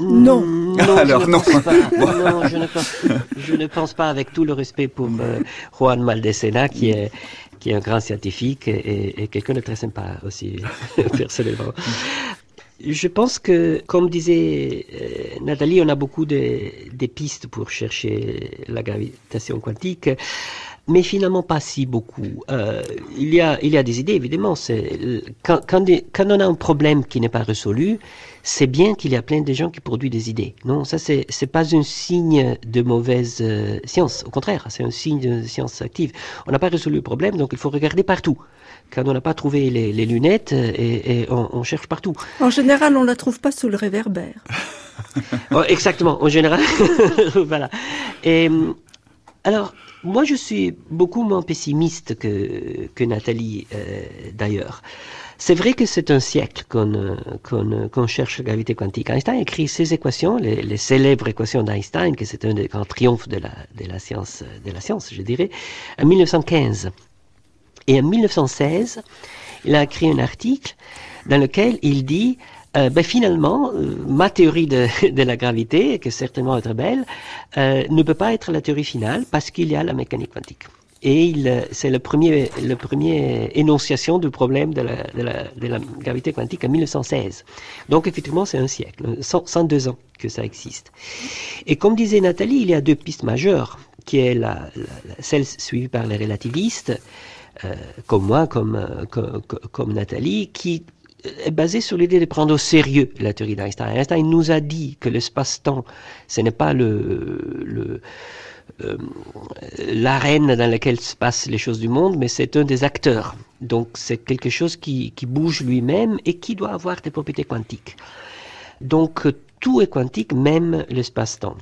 Non. non Alors, je non. non je, ne pense, je, ne pense, pas, avec tout le respect pour euh, Juan Maldesena, qui est, qui est un grand scientifique et, quelqu'un de très sympa aussi, personnellement. Je pense que, comme disait euh, Nathalie, on a beaucoup de, de, pistes pour chercher la gravitation quantique mais finalement pas si beaucoup. Euh, il, y a, il y a des idées, évidemment. Quand, quand, quand, on a un problème qui n'est pas résolu, c'est bien qu'il y a plein de gens qui produisent des idées. Non, ça, c'est, c'est pas un signe de mauvaise euh, science. Au contraire, c'est un signe de science active. On n'a pas résolu le problème, donc il faut regarder partout. Quand on n'a pas trouvé les, les lunettes, et, et on, on, cherche partout. En général, on ne la trouve pas sous le réverbère. oh, exactement, en général. voilà. Et alors, moi, je suis beaucoup moins pessimiste que, que Nathalie, euh, d'ailleurs. C'est vrai que c'est un siècle qu'on qu'on cherche la gravité quantique. Einstein écrit ses équations, les, les célèbres équations d'Einstein, que c'est un des grands triomphes de la, de la science, de la science, je dirais, en 1915. Et en 1916, il a écrit un article dans lequel il dit euh, ben finalement, euh, ma théorie de, de, la gravité, qui est certainement très belle, euh, ne peut pas être la théorie finale parce qu'il y a la mécanique quantique. Et c'est le premier, le énonciation du problème de la, gravité quantique en 1916. Donc effectivement, c'est un siècle, 102 ans que ça existe. Et comme disait Nathalie, il y a deux pistes majeures, qui est la, celle suivie par les relativistes, euh, comme moi, comme, Nathalie, qui est basé sur l'idée de prendre au sérieux la théorie d'Einstein. Einstein nous a dit que l'espace-temps, ce n'est pas le, euh, l'arène dans laquelle se passent les choses du monde, mais c'est un des acteurs. Donc c'est quelque chose qui, qui bouge lui-même et qui doit avoir des propriétés quantiques. Donc tout est quantique, même l'espace-temps.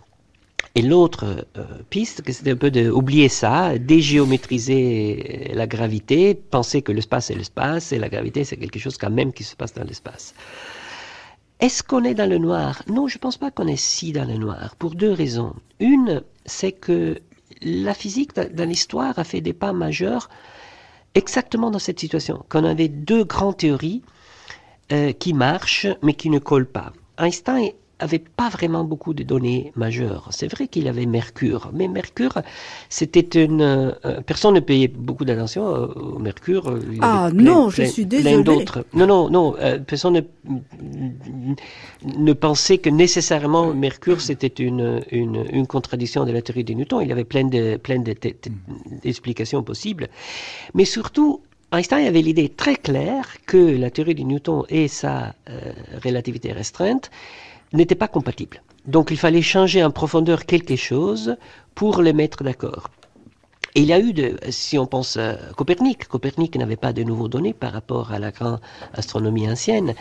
Et l'autre euh, piste, c'était un peu d'oublier ça, dégéométriser la gravité, penser que l'espace est l'espace et la gravité c'est quelque chose quand même qui se passe dans l'espace. Est-ce qu'on est dans le noir? Non, je ne pense pas qu'on est si dans le noir, pour deux raisons. Une, c'est que la physique dans l'histoire a fait des pas majeurs exactement dans cette situation, qu'on avait deux grandes théories euh, qui marchent mais qui ne collent pas. Einstein avait pas vraiment beaucoup de données majeures. C'est vrai qu'il avait Mercure, mais Mercure, c'était une euh, personne ne payait beaucoup d'attention euh, au Mercure. ah non, je suis désolé. d'autres. Non, non, non. Euh, personne ne, ne, pensait que nécessairement Mercure c'était une, une, une contradiction de la théorie de Newton. Il y avait plein de plein d'explications possibles, mais surtout Einstein avait l'idée très claire que la théorie de Newton et sa relativité restreinte n'étaient pas compatibles. Donc il fallait changer en profondeur quelque chose pour les mettre d'accord. Et il y a eu, de, si on pense à Copernic, Copernic n'avait pas de nouveaux données par rapport à la grande astronomie ancienne.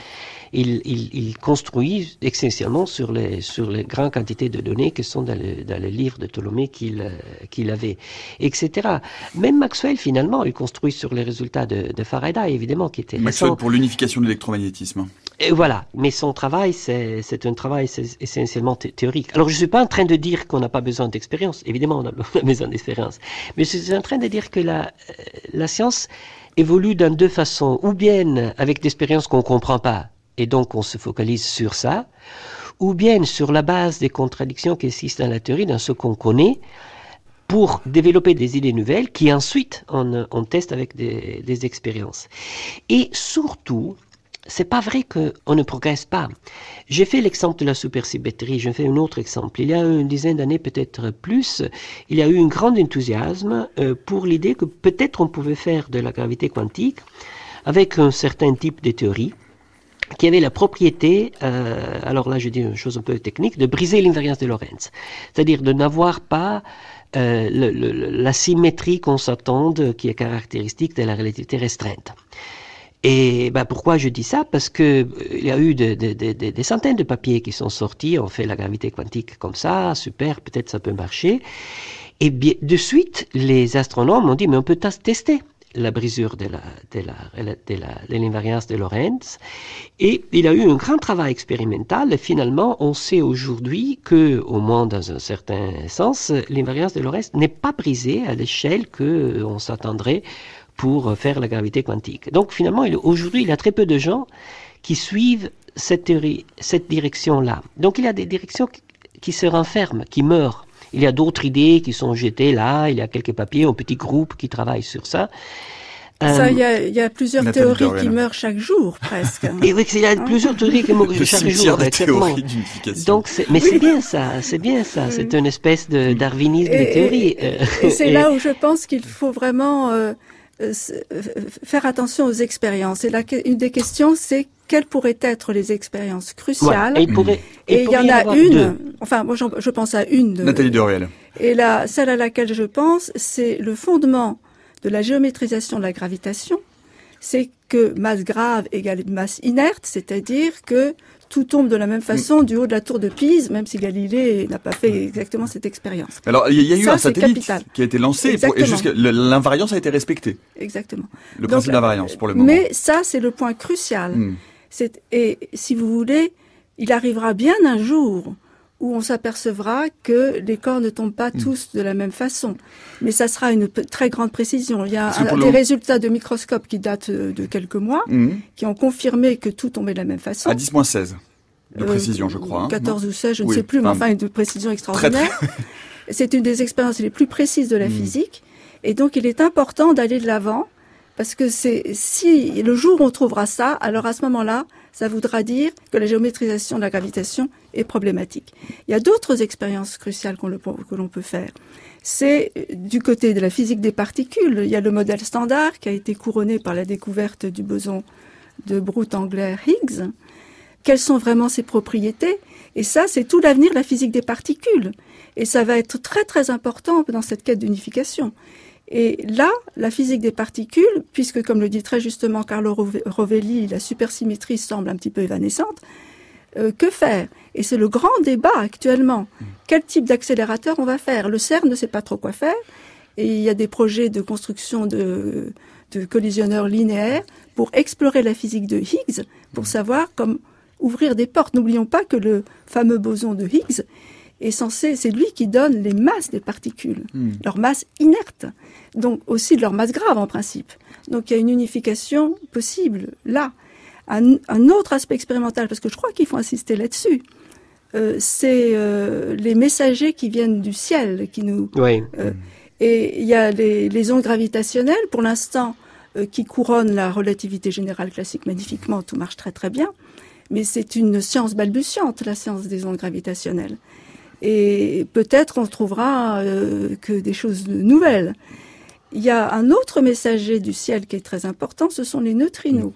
Il, il, il, construit essentiellement sur les, sur les grandes quantités de données qui sont dans le, dans le livre de Ptolémée qu'il qu'il avait, etc. Même Maxwell, finalement, il construit sur les résultats de, de Faraday, évidemment, qui était Maxwell pour l'unification de l'électromagnétisme. Et voilà, mais son travail, c'est un travail essentiellement théorique. Alors, je ne suis pas en train de dire qu'on n'a pas besoin d'expérience. Évidemment, on a besoin d'expérience. Mais je suis en train de dire que la, euh, science évolue dans deux façons. Ou bien avec des expériences qu'on ne comprend pas, et donc on se focalise sur ça, ou bien sur la base des contradictions qui existent dans la théorie, dans ce qu'on connaît, pour développer des idées nouvelles qui ensuite on, teste avec des expériences. Et surtout, c'est pas vrai qu'on ne progresse pas. J'ai fait l'exemple de la supersymétrie, je fais un autre exemple. Il y a une dizaine d'années, peut-être plus, il y a eu un grand enthousiasme euh, pour l'idée que peut-être on pouvait faire de la gravité quantique avec un certain type de théorie qui avait la propriété, euh, alors là je dis une chose un peu technique, de briser l'invariance de Lorentz. C'est-à-dire de n'avoir pas euh, la symétrie qu'on s'attend qui est caractéristique de la relativité restreinte. Et ben, pourquoi je dis ça? Parce que euh, il y a eu des centaines de papiers qui sont sortis, on fait la gravité quantique comme ça, super, peut-être ça peut marcher. Et bien, de suite, les astronomes ont dit, mais on peut tester la brisure de l'invariance de, de, de, Lorentz. Et il a eu un grand travail expérimental. Et finalement, on sait aujourd'hui que, au moins dans un certain sens, l'invariance de Lorentz n'est pas brisée à l'échelle que on s'attendrait pour faire la gravité quantique. Donc finalement, aujourd'hui, il y a très peu de gens qui suivent cette théorie, cette direction-là. Donc il y a des directions qui se renferment, qui meurent. Il y a d'autres idées qui sont jetées là, il y a quelques papiers, un petit groupe qui travaille sur ça. Ça, euh, il y, a, y a plusieurs théories qui meurent chaque jour, presque. Et oui, il y a hein plusieurs théories qui meurent chaque jour, exactement. Donc, mais c'est bien ça, c'est bien ça. C'est une espèce de darwinisme de théorie. Et, c'est là où je pense qu'il faut vraiment euh, euh, euh, faire attention aux expériences. Et la, une des questions, c'est quelles pourraient être les expériences cruciales. et, il y en a une, enfin moi je pense à une. Nathalie Doriel. Et la, celle à laquelle je pense, c'est le fondement de la géométrisation de la gravitation. C'est que masse grave égale masse inerte, c'est-à-dire que tout tombe de la même façon du haut de la tour de Pise, même si Galilée n'a pas fait exactement cette expérience. Alors, il y a eu un satellite qui a été lancé et l'invariance a été respectée. Exactement. Le principe d'invariance pour le moment. Mais ça, c'est le point crucial. Hmm. Et si vous voulez, il arrivera bien un jour où on s'apercevra que les corps ne tombent pas hmm. tous de la même façon. Mais ça sera une très grande précision. Il y a des résultats de microscope qui datent euh, de quelques mois, hmm. qui ont confirmé que tout tombait de la même façon. À 10-16 de euh, précision, je crois. 14 hein. ou 16, je ne sais plus, mais enfin, une précision extraordinaire. C'est une des expériences les plus précises de la hmm. physique. Et donc, il est important d'aller de l'avant, parce que c'est si le jour où on trouvera ça, alors à ce moment-là, ça voudra dire que la géométrisation de la gravitation est problématique. Il y a d'autres expériences cruciales que l'on peut faire. C'est euh, du côté de la physique des particules. Il y a le modèle standard qui a été couronné par la découverte du boson de Brute-Angler-Higgs. Quelles sont vraiment ses propriétés? Et ça, c'est tout l'avenir de la physique des particules. Et ça va être très très important dans cette quête d'unification. Et là, la physique des particules, puisque comme le dit très justement Carlo Rovelli, la supersymétrie semble un petit peu évanescente, euh, que faire? Et c'est le grand débat actuellement. Quel type d'accélérateur on va faire? Le CERN ne sait pas trop quoi faire. Et il y a des projets de construction de, de collisionneurs linéaires pour explorer la physique de Higgs, pour savoir comment ouvrir des portes. N'oublions pas que le fameux boson de Higgs est censé, c'est lui qui donne les masses des particules, hmm. leur masse inerte, donc aussi de leur masse grave en principe. Donc il y a une unification possible là. Un, autre aspect expérimental, parce que je crois qu'il faut insister là-dessus, euh, c'est euh, les messagers qui viennent du ciel qui nous. Oui. euh, et il y a les, les ondes gravitationnelles, pour l'instant, euh, qui couronnent la relativité générale classique magnifiquement. Tout marche très très bien. Mais c'est une science balbutiante, la science des ondes gravitationnelles. Et peut-être on trouvera euh, que des choses nouvelles. Il y a un autre messager du ciel qui est très important, ce sont les neutrinos.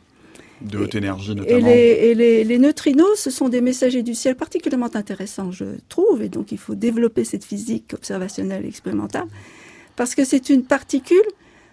De haute énergie Et, notamment. les, et les, les neutrinos, ce sont des messagers du ciel particulièrement intéressants, je trouve, et donc il faut développer cette physique observationnelle et expérimentale, parce que c'est une particule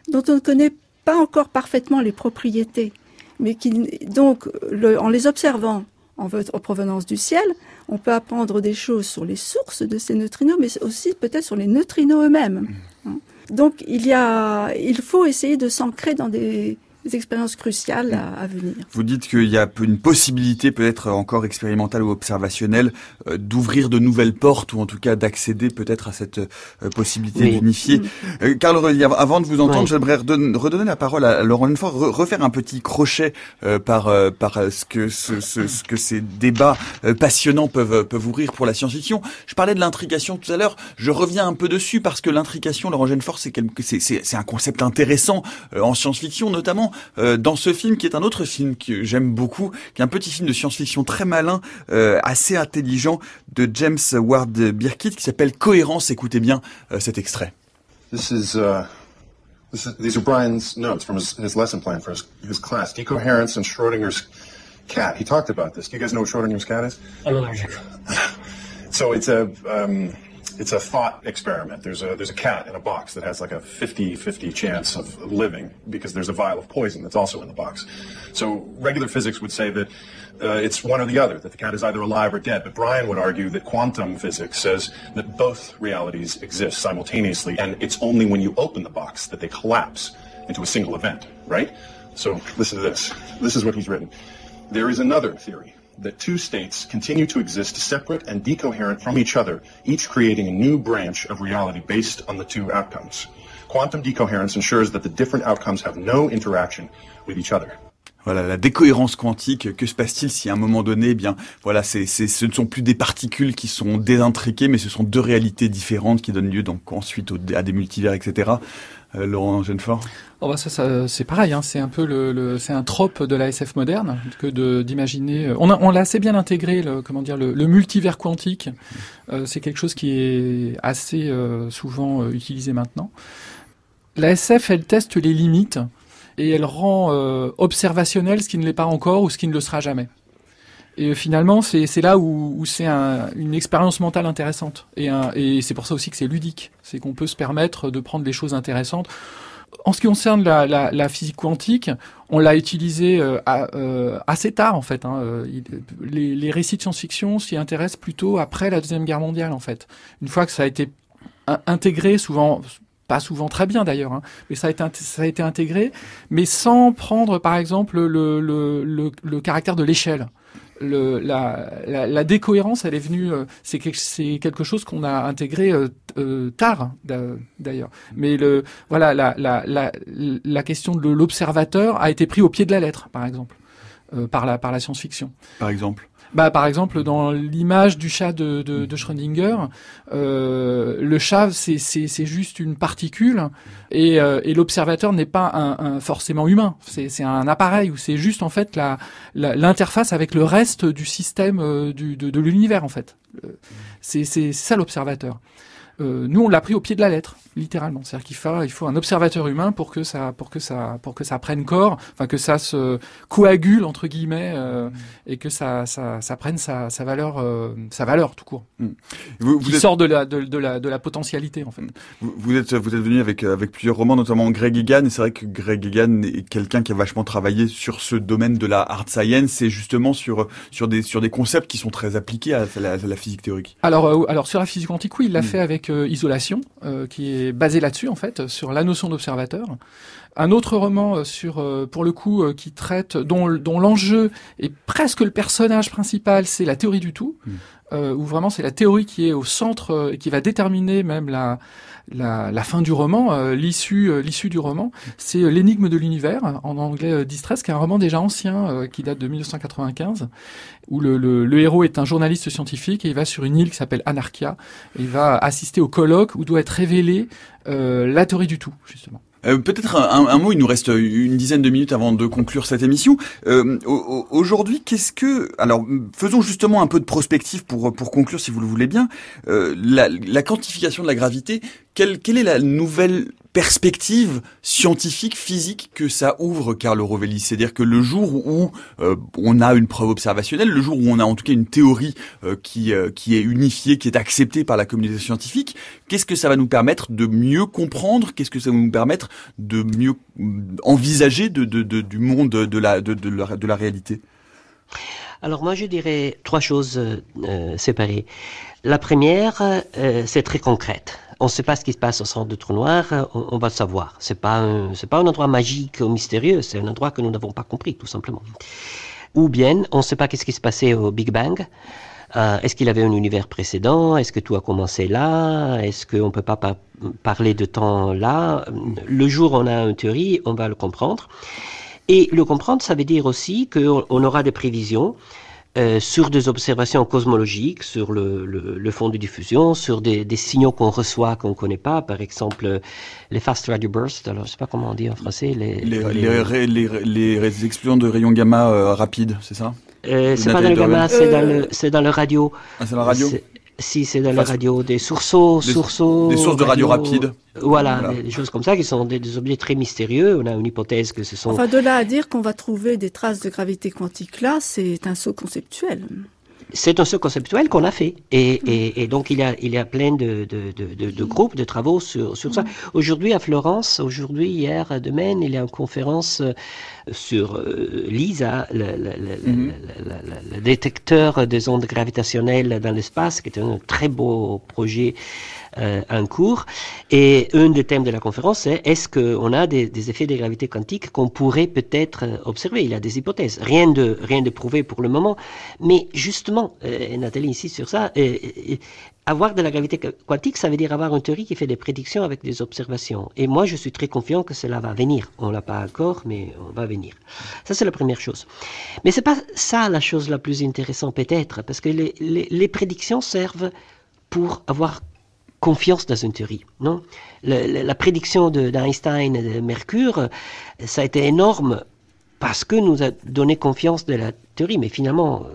dont on ne connaît pas encore parfaitement les propriétés, mais qui, donc, le- en les observant en, en provenance du ciel, on peut apprendre des choses sur les sources de ces neutrinos, mais aussi peut-être sur les neutrinos eux-mêmes. hein. Donc, il y a, il faut essayer de s'ancrer dans des, des expériences cruciales à, à venir. Vous dites qu'il y a une possibilité peut-être encore expérimentale ou observationnelle euh, d'ouvrir de nouvelles portes ou en tout cas d'accéder peut-être à cette euh, possibilité Oui. d'unifier. Euh, Karl Relier, avant de vous entendre, Ouais. j'aimerais redonner, redonner la parole à Laurent Lefort, re- refaire un petit crochet euh, par euh, par euh, ce que ce, ce- ce que ces débats euh, passionnants peuvent peuvent ouvrir pour la science-fiction. Je parlais de l'intrication tout à l'heure, je reviens un peu dessus parce que l'intrication, Laurent Genefort, c'est quelque- c'est c'est c'est un concept intéressant euh, en science-fiction notamment euh, dans ce film qui est un autre film que j'aime beaucoup, qui est un petit film de science-fiction très malin, euh, assez intelligent de James Ward Birkitt qui s'appelle Cohérence. Écoutez bien euh, cet extrait. This is, uh, this is, these are Brian's notes from his, his lesson plan for his, his class. Decoherence and Schrodinger's cat. He talked about this. Do you guys know what Schrodinger's cat is? I'm allergic. So it's a, um, it's a thought experiment. There's a, there's a cat in a box that has like a 50-50 chance of living because there's a vial of poison that's also in the box. So regular physics would say that uh, it's one or the other, that the cat is either alive or dead. But Brian would argue that quantum physics says that both realities exist simultaneously, and it's only when you open the box that they collapse into a single event, right? So listen to this. This is what he's written. There is another theory that two states continue to exist separate and decoherent from each other, each creating a new branch of reality based on the two outcomes. Quantum decoherence ensures that the different outcomes have no interaction with each other. Voilà, la décohérence quantique, que se passe-t-il si à un moment donné, eh bien, voilà, c'est, c'est, ce ne sont plus des particules qui sont désintriquées, mais ce sont deux réalités différentes qui donnent lieu donc ensuite au- à des multivers, etc. Euh, Laurent Genefort Oh bah c'est pareil, hein, c'est un peu le, c'est un trope de la SF moderne que de d'imaginer. euh, On, l'a assez bien intégré, le, comment dire, le, multivers quantique. Euh, c'est quelque chose qui est assez souvent utilisé maintenant. La SF, elle teste les limites et elle rend observationnel ce qui ne l'est pas encore ou ce qui ne le sera jamais. Et euh, finalement, c'est là où, où c'est un- une expérience mentale intéressante. Et, et c'est pour ça aussi que c'est ludique. C'est qu'on peut se permettre de prendre des choses intéressantes. En ce qui concerne la, la, la physique quantique, on l'a utilisé euh, euh, assez tard en fait. Hein. Euh, les, les récits de science-fiction s'y intéressent plutôt après la deuxième guerre mondiale en fait. Une fois que ça a été in- intégré, souvent pas souvent très bien d'ailleurs, hein, mais ça a, été, ça a été intégré, mais sans prendre par exemple le, le, le, le caractère de l'échelle. Le, la, la, la décohérence, elle est venue, euh, c'est quelque, quelque chose qu'on a intégré euh, euh, tard d'a- d'ailleurs. Mais le, voilà, la, la, la, question de l'observateur a été pris au pied de la lettre, par exemple, euh, par la, par la science-fiction. par exemple. Bah, par exemple, dans l'image du chat de, de, de Schrödinger, euh, le chat, c'est, c'est, c'est juste une particule et, euh, et l'observateur n'est pas un, un forcément humain. C'est, c'est un appareil ou c'est juste en fait la, la- l'interface avec le reste du système euh, du, de, de l'univers en fait. Euh, c'est ça l'observateur. Euh, nous, on l'a pris au pied de la lettre, littéralement. C'est-à-dire qu'il faut, il faut un observateur humain pour que ça, pour que ça, pour que ça prenne corps, enfin que ça se coagule entre guillemets euh, et que ça, ça, ça prenne sa, sa valeur, euh, sa valeur tout court, Vous, qui vous êtes, sort de la, de, de la, de la potentialité en fait. vous, vous êtes, vous êtes venu avec, avec plusieurs romans, notamment Greg Egan, et c'est vrai que Greg Egan est quelqu'un qui a vachement travaillé sur ce domaine de la hard science et justement sur, sur, des, sur des concepts qui sont très appliqués à la, à la physique théorique. Alors, euh, alors sur la physique quantique, oui, il l'a Mm. fait avec Isolation, euh, qui est basé là-dessus en fait, sur la notion d'observateur. Un autre roman euh, sur, euh, pour le coup, qui traite, dont, l'enjeu est presque le personnage principal, c'est la théorie du tout. Mm. Euh, où vraiment c'est la théorie qui est au centre euh, et qui va déterminer même la, fin du roman, euh, l'issue euh, l'issue du roman. C'est l'énigme de l'univers, en anglais Distress, qui est un roman déjà ancien, qui date de 1995, où le, le, le héros est un journaliste scientifique et il va sur une île qui s'appelle Anarchia, il va assister au colloque où doit être révélée la théorie du tout, justement. Euh, Peut-être un, mot, il nous reste une dizaine de minutes avant de conclure cette émission. Euh, au- au- Aujourd'hui, qu'est-ce que... Alors, faisons justement un peu de prospective pour, pour conclure, si vous le voulez bien. Euh, la, la quantification de la gravité, quelle, quelle est la nouvelle perspective scientifique, physique que ça ouvre, Carlo Rovelli C'est-à-dire que le jour où euh, on a une preuve observationnelle, le jour où on a en tout cas une théorie euh, qui, euh, qui est unifiée, qui est acceptée par la communauté scientifique, qu'est-ce que ça va nous permettre de mieux comprendre? Qu'est-ce que ça va nous permettre de mieux envisager de, du monde de la, de, la, de la réalité? Alors moi je dirais trois choses séparées. La première, c'est très concrète. On ne sait pas ce qui se passe au centre du trou noir, on, on va le savoir. Un, c'est pas un endroit magique ou mystérieux, c'est un endroit que nous n'avons pas compris, tout simplement. Ou bien, on ne sait pas qu'est-ce qui se passait au Big Bang. Euh, est-ce qu'il avait un univers précédent? Est-ce que tout a commencé là? Est-ce qu'on ne peut pas par- parler de temps là? Le jour où on a une théorie, on va le comprendre. Et le comprendre, ça veut dire aussi qu'on on aura des prévisions euh, sur des observations cosmologiques, sur le, le, le fond de diffusion, sur des, des signaux qu'on reçoit qu'on ne connaît pas, par exemple euh, les fast radio bursts, alors je sais pas comment on dit en français. Les, les, explosions de rayons gamma euh, rapides, c'est ça? Euh, c'est pas dans le gamma, c'est dans Euh, le, c'est dans le radio. Ah, c'est la radio? Si, c'est dans la radio, des sourceaux, des- sourceaux. des sources de radio rapides. Voilà, Voilà. Des, des choses comme ça qui sont des, des objets très mystérieux. On a une hypothèse que ce sont. Enfin, de là à dire qu'on va trouver des traces de gravité quantique là, c'est un saut conceptuel. C'est un saut conceptuel qu'on a fait. Et, et, et donc, il y a, il y a plein de, de, de, de, de groupes, de travaux sur, sur ça. Aujourd'hui, à Florence, aujourd'hui, hier, demain, il y a une conférence euh, sur euh, LISA, le, le, le- le- le détecteur des ondes gravitationnelles dans l'espace, qui est un très beau projet euh, en cours. Et un des thèmes de la conférence, c'est est-ce qu'on a des, effets de gravité quantique qu'on pourrait peut-être euh, observer? Il y a des hypothèses. Rien de, rien de prouvé pour le moment. Mais justement, euh, Nathalie insiste sur ça, euh, euh, avoir de la gravité qu- quantique, ça veut dire avoir une théorie qui fait des prédictions avec des observations. Et moi, je suis très confiant que cela va venir. On l'a pas encore, mais on va venir. Ça, c'est la première chose. Mais c'est pas ça la chose la plus intéressante peut-être, parce que les, les prédictions servent pour avoir confiance dans une théorie. Non? Le- le- La prédiction de- d'Einstein de, Mercure, euh, ça a été énorme parce que nous a donné confiance de la théorie, mais finalement,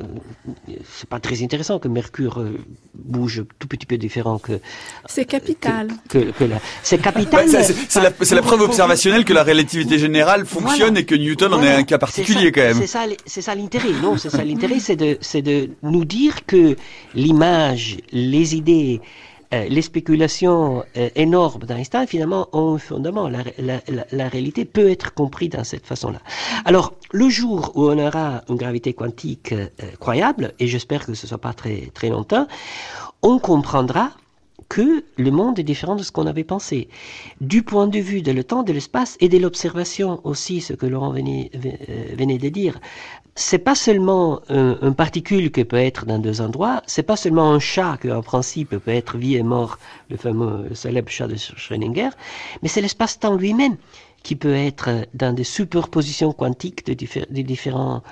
euh, c'est pas très intéressant que Mercure euh, bouge tout petit peu différent que C'est capital. que, que la. C'est Bah, capital. c'est la, preuve observationnelle que la relativité générale fonctionne Voilà. et que Newton en est un cas particulier ça- quand même. C'est ça, l- c'est ça l'intérêt, non? C'est ça l'intérêt, c'est de, c'est de nous dire que l'image, les idées, euh, les spéculations euh, énormes d'Einstein finalement ont un fondement. La, réalité peut être comprise dans cette façon-là. Alors, le jour où on aura une gravité quantique euh, croyable, et j'espère que ce ne soit pas très, très longtemps, on comprendra que le monde est différent de ce qu'on avait pensé. Du point de vue de le temps, de l'espace et de l'observation aussi, ce que Laurent venait, euh, venait de dire. C'est pas seulement un, particule qui peut être dans deux endroits, c'est pas seulement un chat qui en principe peut être vie et mort, le fameux célèbre chat de Schrödinger, mais c'est l'espace-temps lui-même qui peut être dans des superpositions quantiques de différentes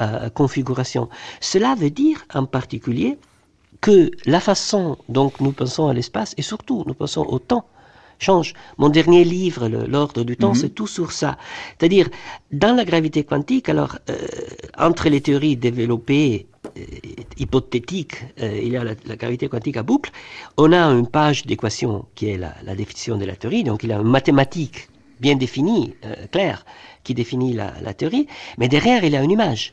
euh, configurations. Cela veut dire en particulier que la façon dont nous pensons à l'espace et surtout nous pensons au temps change. Mon dernier livre, L'ordre du temps, Mhm. c'est tout sur ça. C'est-à-dire, dans la gravité quantique, alors, euh, entre les théories développées, euh, hypothétiques, euh, il y a la, la gravité quantique à boucle, on a une page d'équation qui est la, la définition de la théorie, donc il y a une mathématique bien définie, claire, qui définit la, la théorie, mais derrière, il y a une image.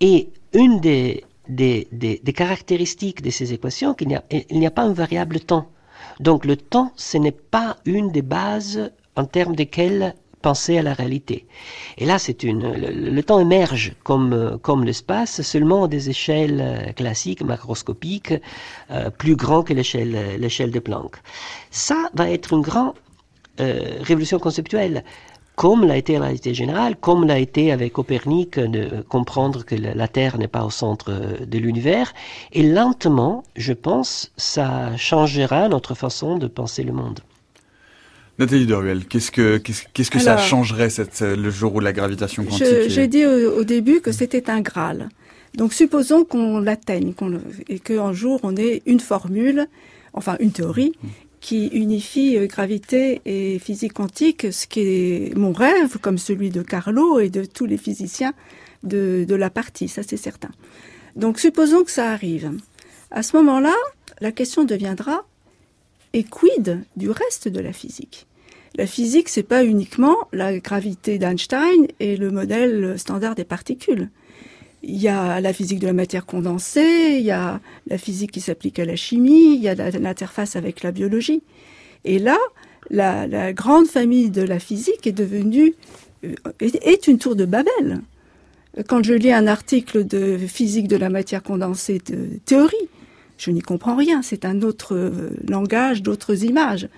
Et une des, des, des, des caractéristiques de ces équations, qu'il n'y a, il n'y a pas une variable temps. Donc le temps, ce n'est pas une des bases en termes desquelles penser à la réalité. Et là, c'est une, le, temps émerge comme, euh, comme l'espace, seulement à des échelles euh, classiques, macroscopiques, euh, plus grand que l'échelle, l'échelle de Planck. Ça va être une grande révolution conceptuelle comme l'a été la réalité générale, comme l'a été avec Copernic, de comprendre que la Terre n'est pas au centre euh, de l'univers. Et lentement, je pense, ça changera notre façon de penser le monde. Nathalie Deruel, qu'est-ce que, qu'est-ce, que ça changerait cette, le jour où la gravitation quantique J'ai dit au, début que c'était un Graal. Donc supposons qu'on l'atteigne qu'on, et qu'un jour on ait une formule, enfin une théorie, qui unifie euh, gravité et physique quantique, ce qui est mon rêve, comme celui de Carlo et de tous les physiciens de, de la partie, ça c'est certain. Donc supposons que ça arrive. À ce moment-là, la question deviendra et quid du reste de la physique? La physique, c'est pas uniquement la gravité d'Einstein et le modèle standard des particules. Il y a la physique de la matière condensée, il y a la physique qui s'applique à la chimie, il y a l'interface avec la biologie. Et là, la, grande famille de la physique est devenue euh, est, une tour de Babel. Quand je lis un article de physique de la matière condensée de théorie, je n'y comprends rien. C'est un autre euh, langage, d'autres images.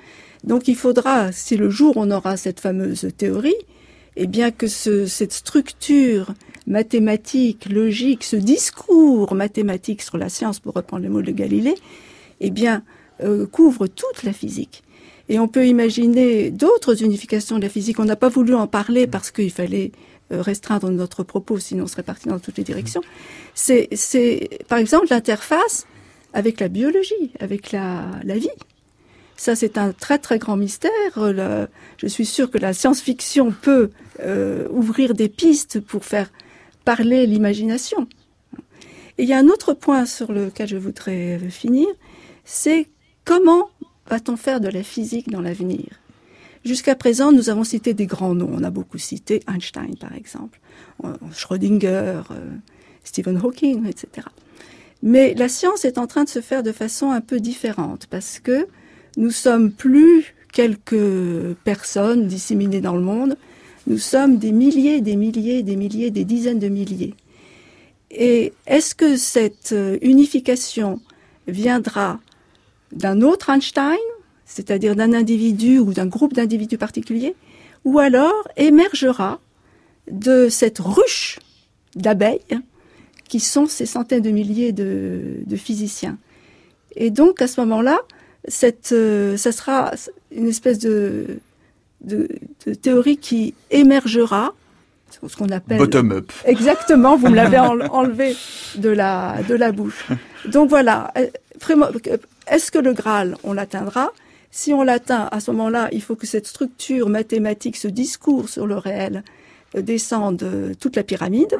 Donc il faudra, si le jour on aura cette fameuse théorie, eh bien que cette structure mathématique, logique, ce discours mathématique sur la science, pour reprendre les mots de Galilée, eh bien, euh, couvre toute la physique. Et on peut imaginer d'autres unifications de la physique. On n'a pas voulu en parler parce qu'il fallait euh, restreindre notre propos, sinon on serait parti dans toutes les directions. C'est, par exemple, l'interface avec la biologie, avec la, la vie. Ça, c'est un très très grand mystère. je suis sûre que la science-fiction peut euh, ouvrir des pistes pour faire parler l'imagination. Et il y a un autre point sur lequel je voudrais finir, c'est comment va-t-on faire de la physique dans l'avenir? Jusqu'à présent, nous avons cité des grands noms. On a beaucoup cité Einstein, par exemple, euh, Schrödinger, euh, Stephen Hawking, etc. Mais la science est en train de se faire de façon un peu différente parce que nous sommes plus quelques personnes disséminées dans le monde, nous sommes des milliers, des milliers, des milliers, des dizaines de milliers. Et est-ce que cette euh, unification viendra d'un autre Einstein, c'est-à-dire d'un individu ou d'un groupe d'individus particuliers, ou alors émergera de cette ruche d'abeilles qui sont ces centaines de milliers de, physiciens? Et donc à ce moment-là, euh, ça sera une espèce de, de, théorie qui émergera, ce qu'on appelle bottom up. Exactement, vous me l'avez enlevé de la de la bouche. Donc voilà, euh, est-ce que le Graal on l'atteindra? Si on l'atteint, à ce moment-là, il faut que cette structure mathématique, ce discours sur le réel, euh, descende toute la pyramide.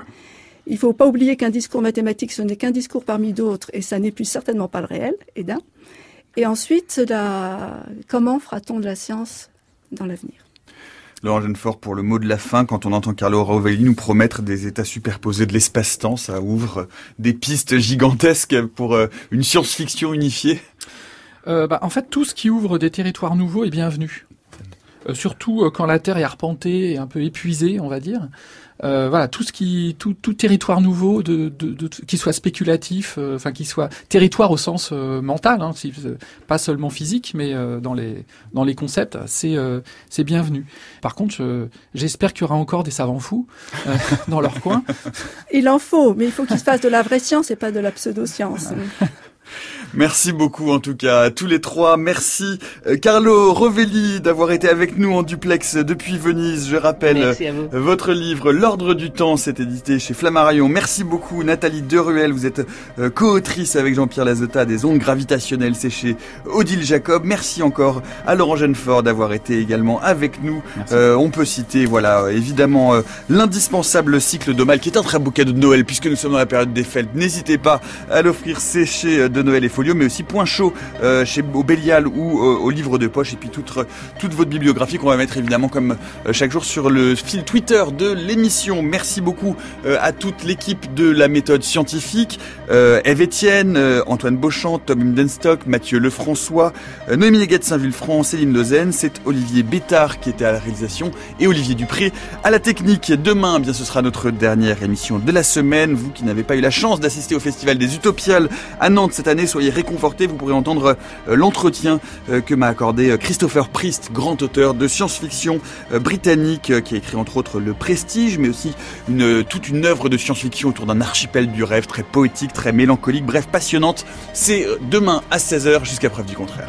Il ne faut pas oublier qu'un discours mathématique, ce n'est qu'un discours parmi d'autres, et ça n'est plus certainement pas le réel, et d'un. Et ensuite, la... comment fera-t-on de la science? Dans l'avenir. Laurent Genefort, pour le mot de la fin, quand on entend Carlo Rovelli nous promettre des états superposés de l'espace-temps, ça ouvre des pistes gigantesques pour euh, une science-fiction unifiée euh, bah, En fait, tout ce qui ouvre des territoires nouveaux est bienvenu. Euh, surtout quand la Terre est arpentée et un peu épuisée, on va dire. Euh, voilà, tout ce qui, tout, tout territoire nouveau, de, de, de qui soit spéculatif, euh, enfin qui soit territoire au sens euh, mental, hein, pas seulement physique, mais dans les dans les concepts, c'est c'est bienvenu. Par contre, j'espère qu'il y aura encore des savants fous dans leur coin. Il en faut, mais il faut qu'ils se fassent de la vraie science et pas de la pseudo-science. Merci beaucoup en tout cas à tous les trois. Merci euh, Carlo Rovelli d'avoir été avec nous en duplex depuis Venise. Je rappelle euh, votre livre L'ordre du temps, c'est édité chez Flammarion. Merci beaucoup Nathalie Deruel, vous êtes euh, co-autrice avec Jean-Pierre Lazota des ondes gravitationnelles, c'est chez Odile Jacob. Merci encore à Laurent Genefort d'avoir été également avec nous. on peut citer voilà évidemment l'indispensable cycle d'Omal qui est un très beau cadeau de Noël puisque nous sommes dans la période des fêtes. N'hésitez pas à l'offrir, c'est chez de Noël et Mais aussi Point Chaud euh, chez au Bélial ou euh, au livre de poche, et puis toute, votre bibliographie qu'on va mettre évidemment comme euh, chaque jour sur le fil Twitter de l'émission. Merci beaucoup à toute l'équipe de la méthode scientifique, Eve Etienne, Antoine Beauchamp, Tom Imdenstock, Mathieu Lefrançois, Noémie Leguet de Saint-Vulfranc, Céline Lausanne, c'est Olivier Bétard qui était à la réalisation et Olivier Dupré à la technique. Demain, eh bien ce sera notre dernière émission de la semaine. Vous qui n'avez pas eu la chance d'assister au Festival des Utopiales à Nantes cette année, soyez soyez réconfortés, vous pourrez entendre l'entretien que m'a accordé Christopher Priest, grand auteur de science-fiction britannique, qui a écrit entre autres Le Prestige, mais aussi toute une œuvre de science-fiction autour d'un archipel du rêve, très poétique, très mélancolique, bref, passionnante. C'est demain à 16h jusqu'à preuve du contraire.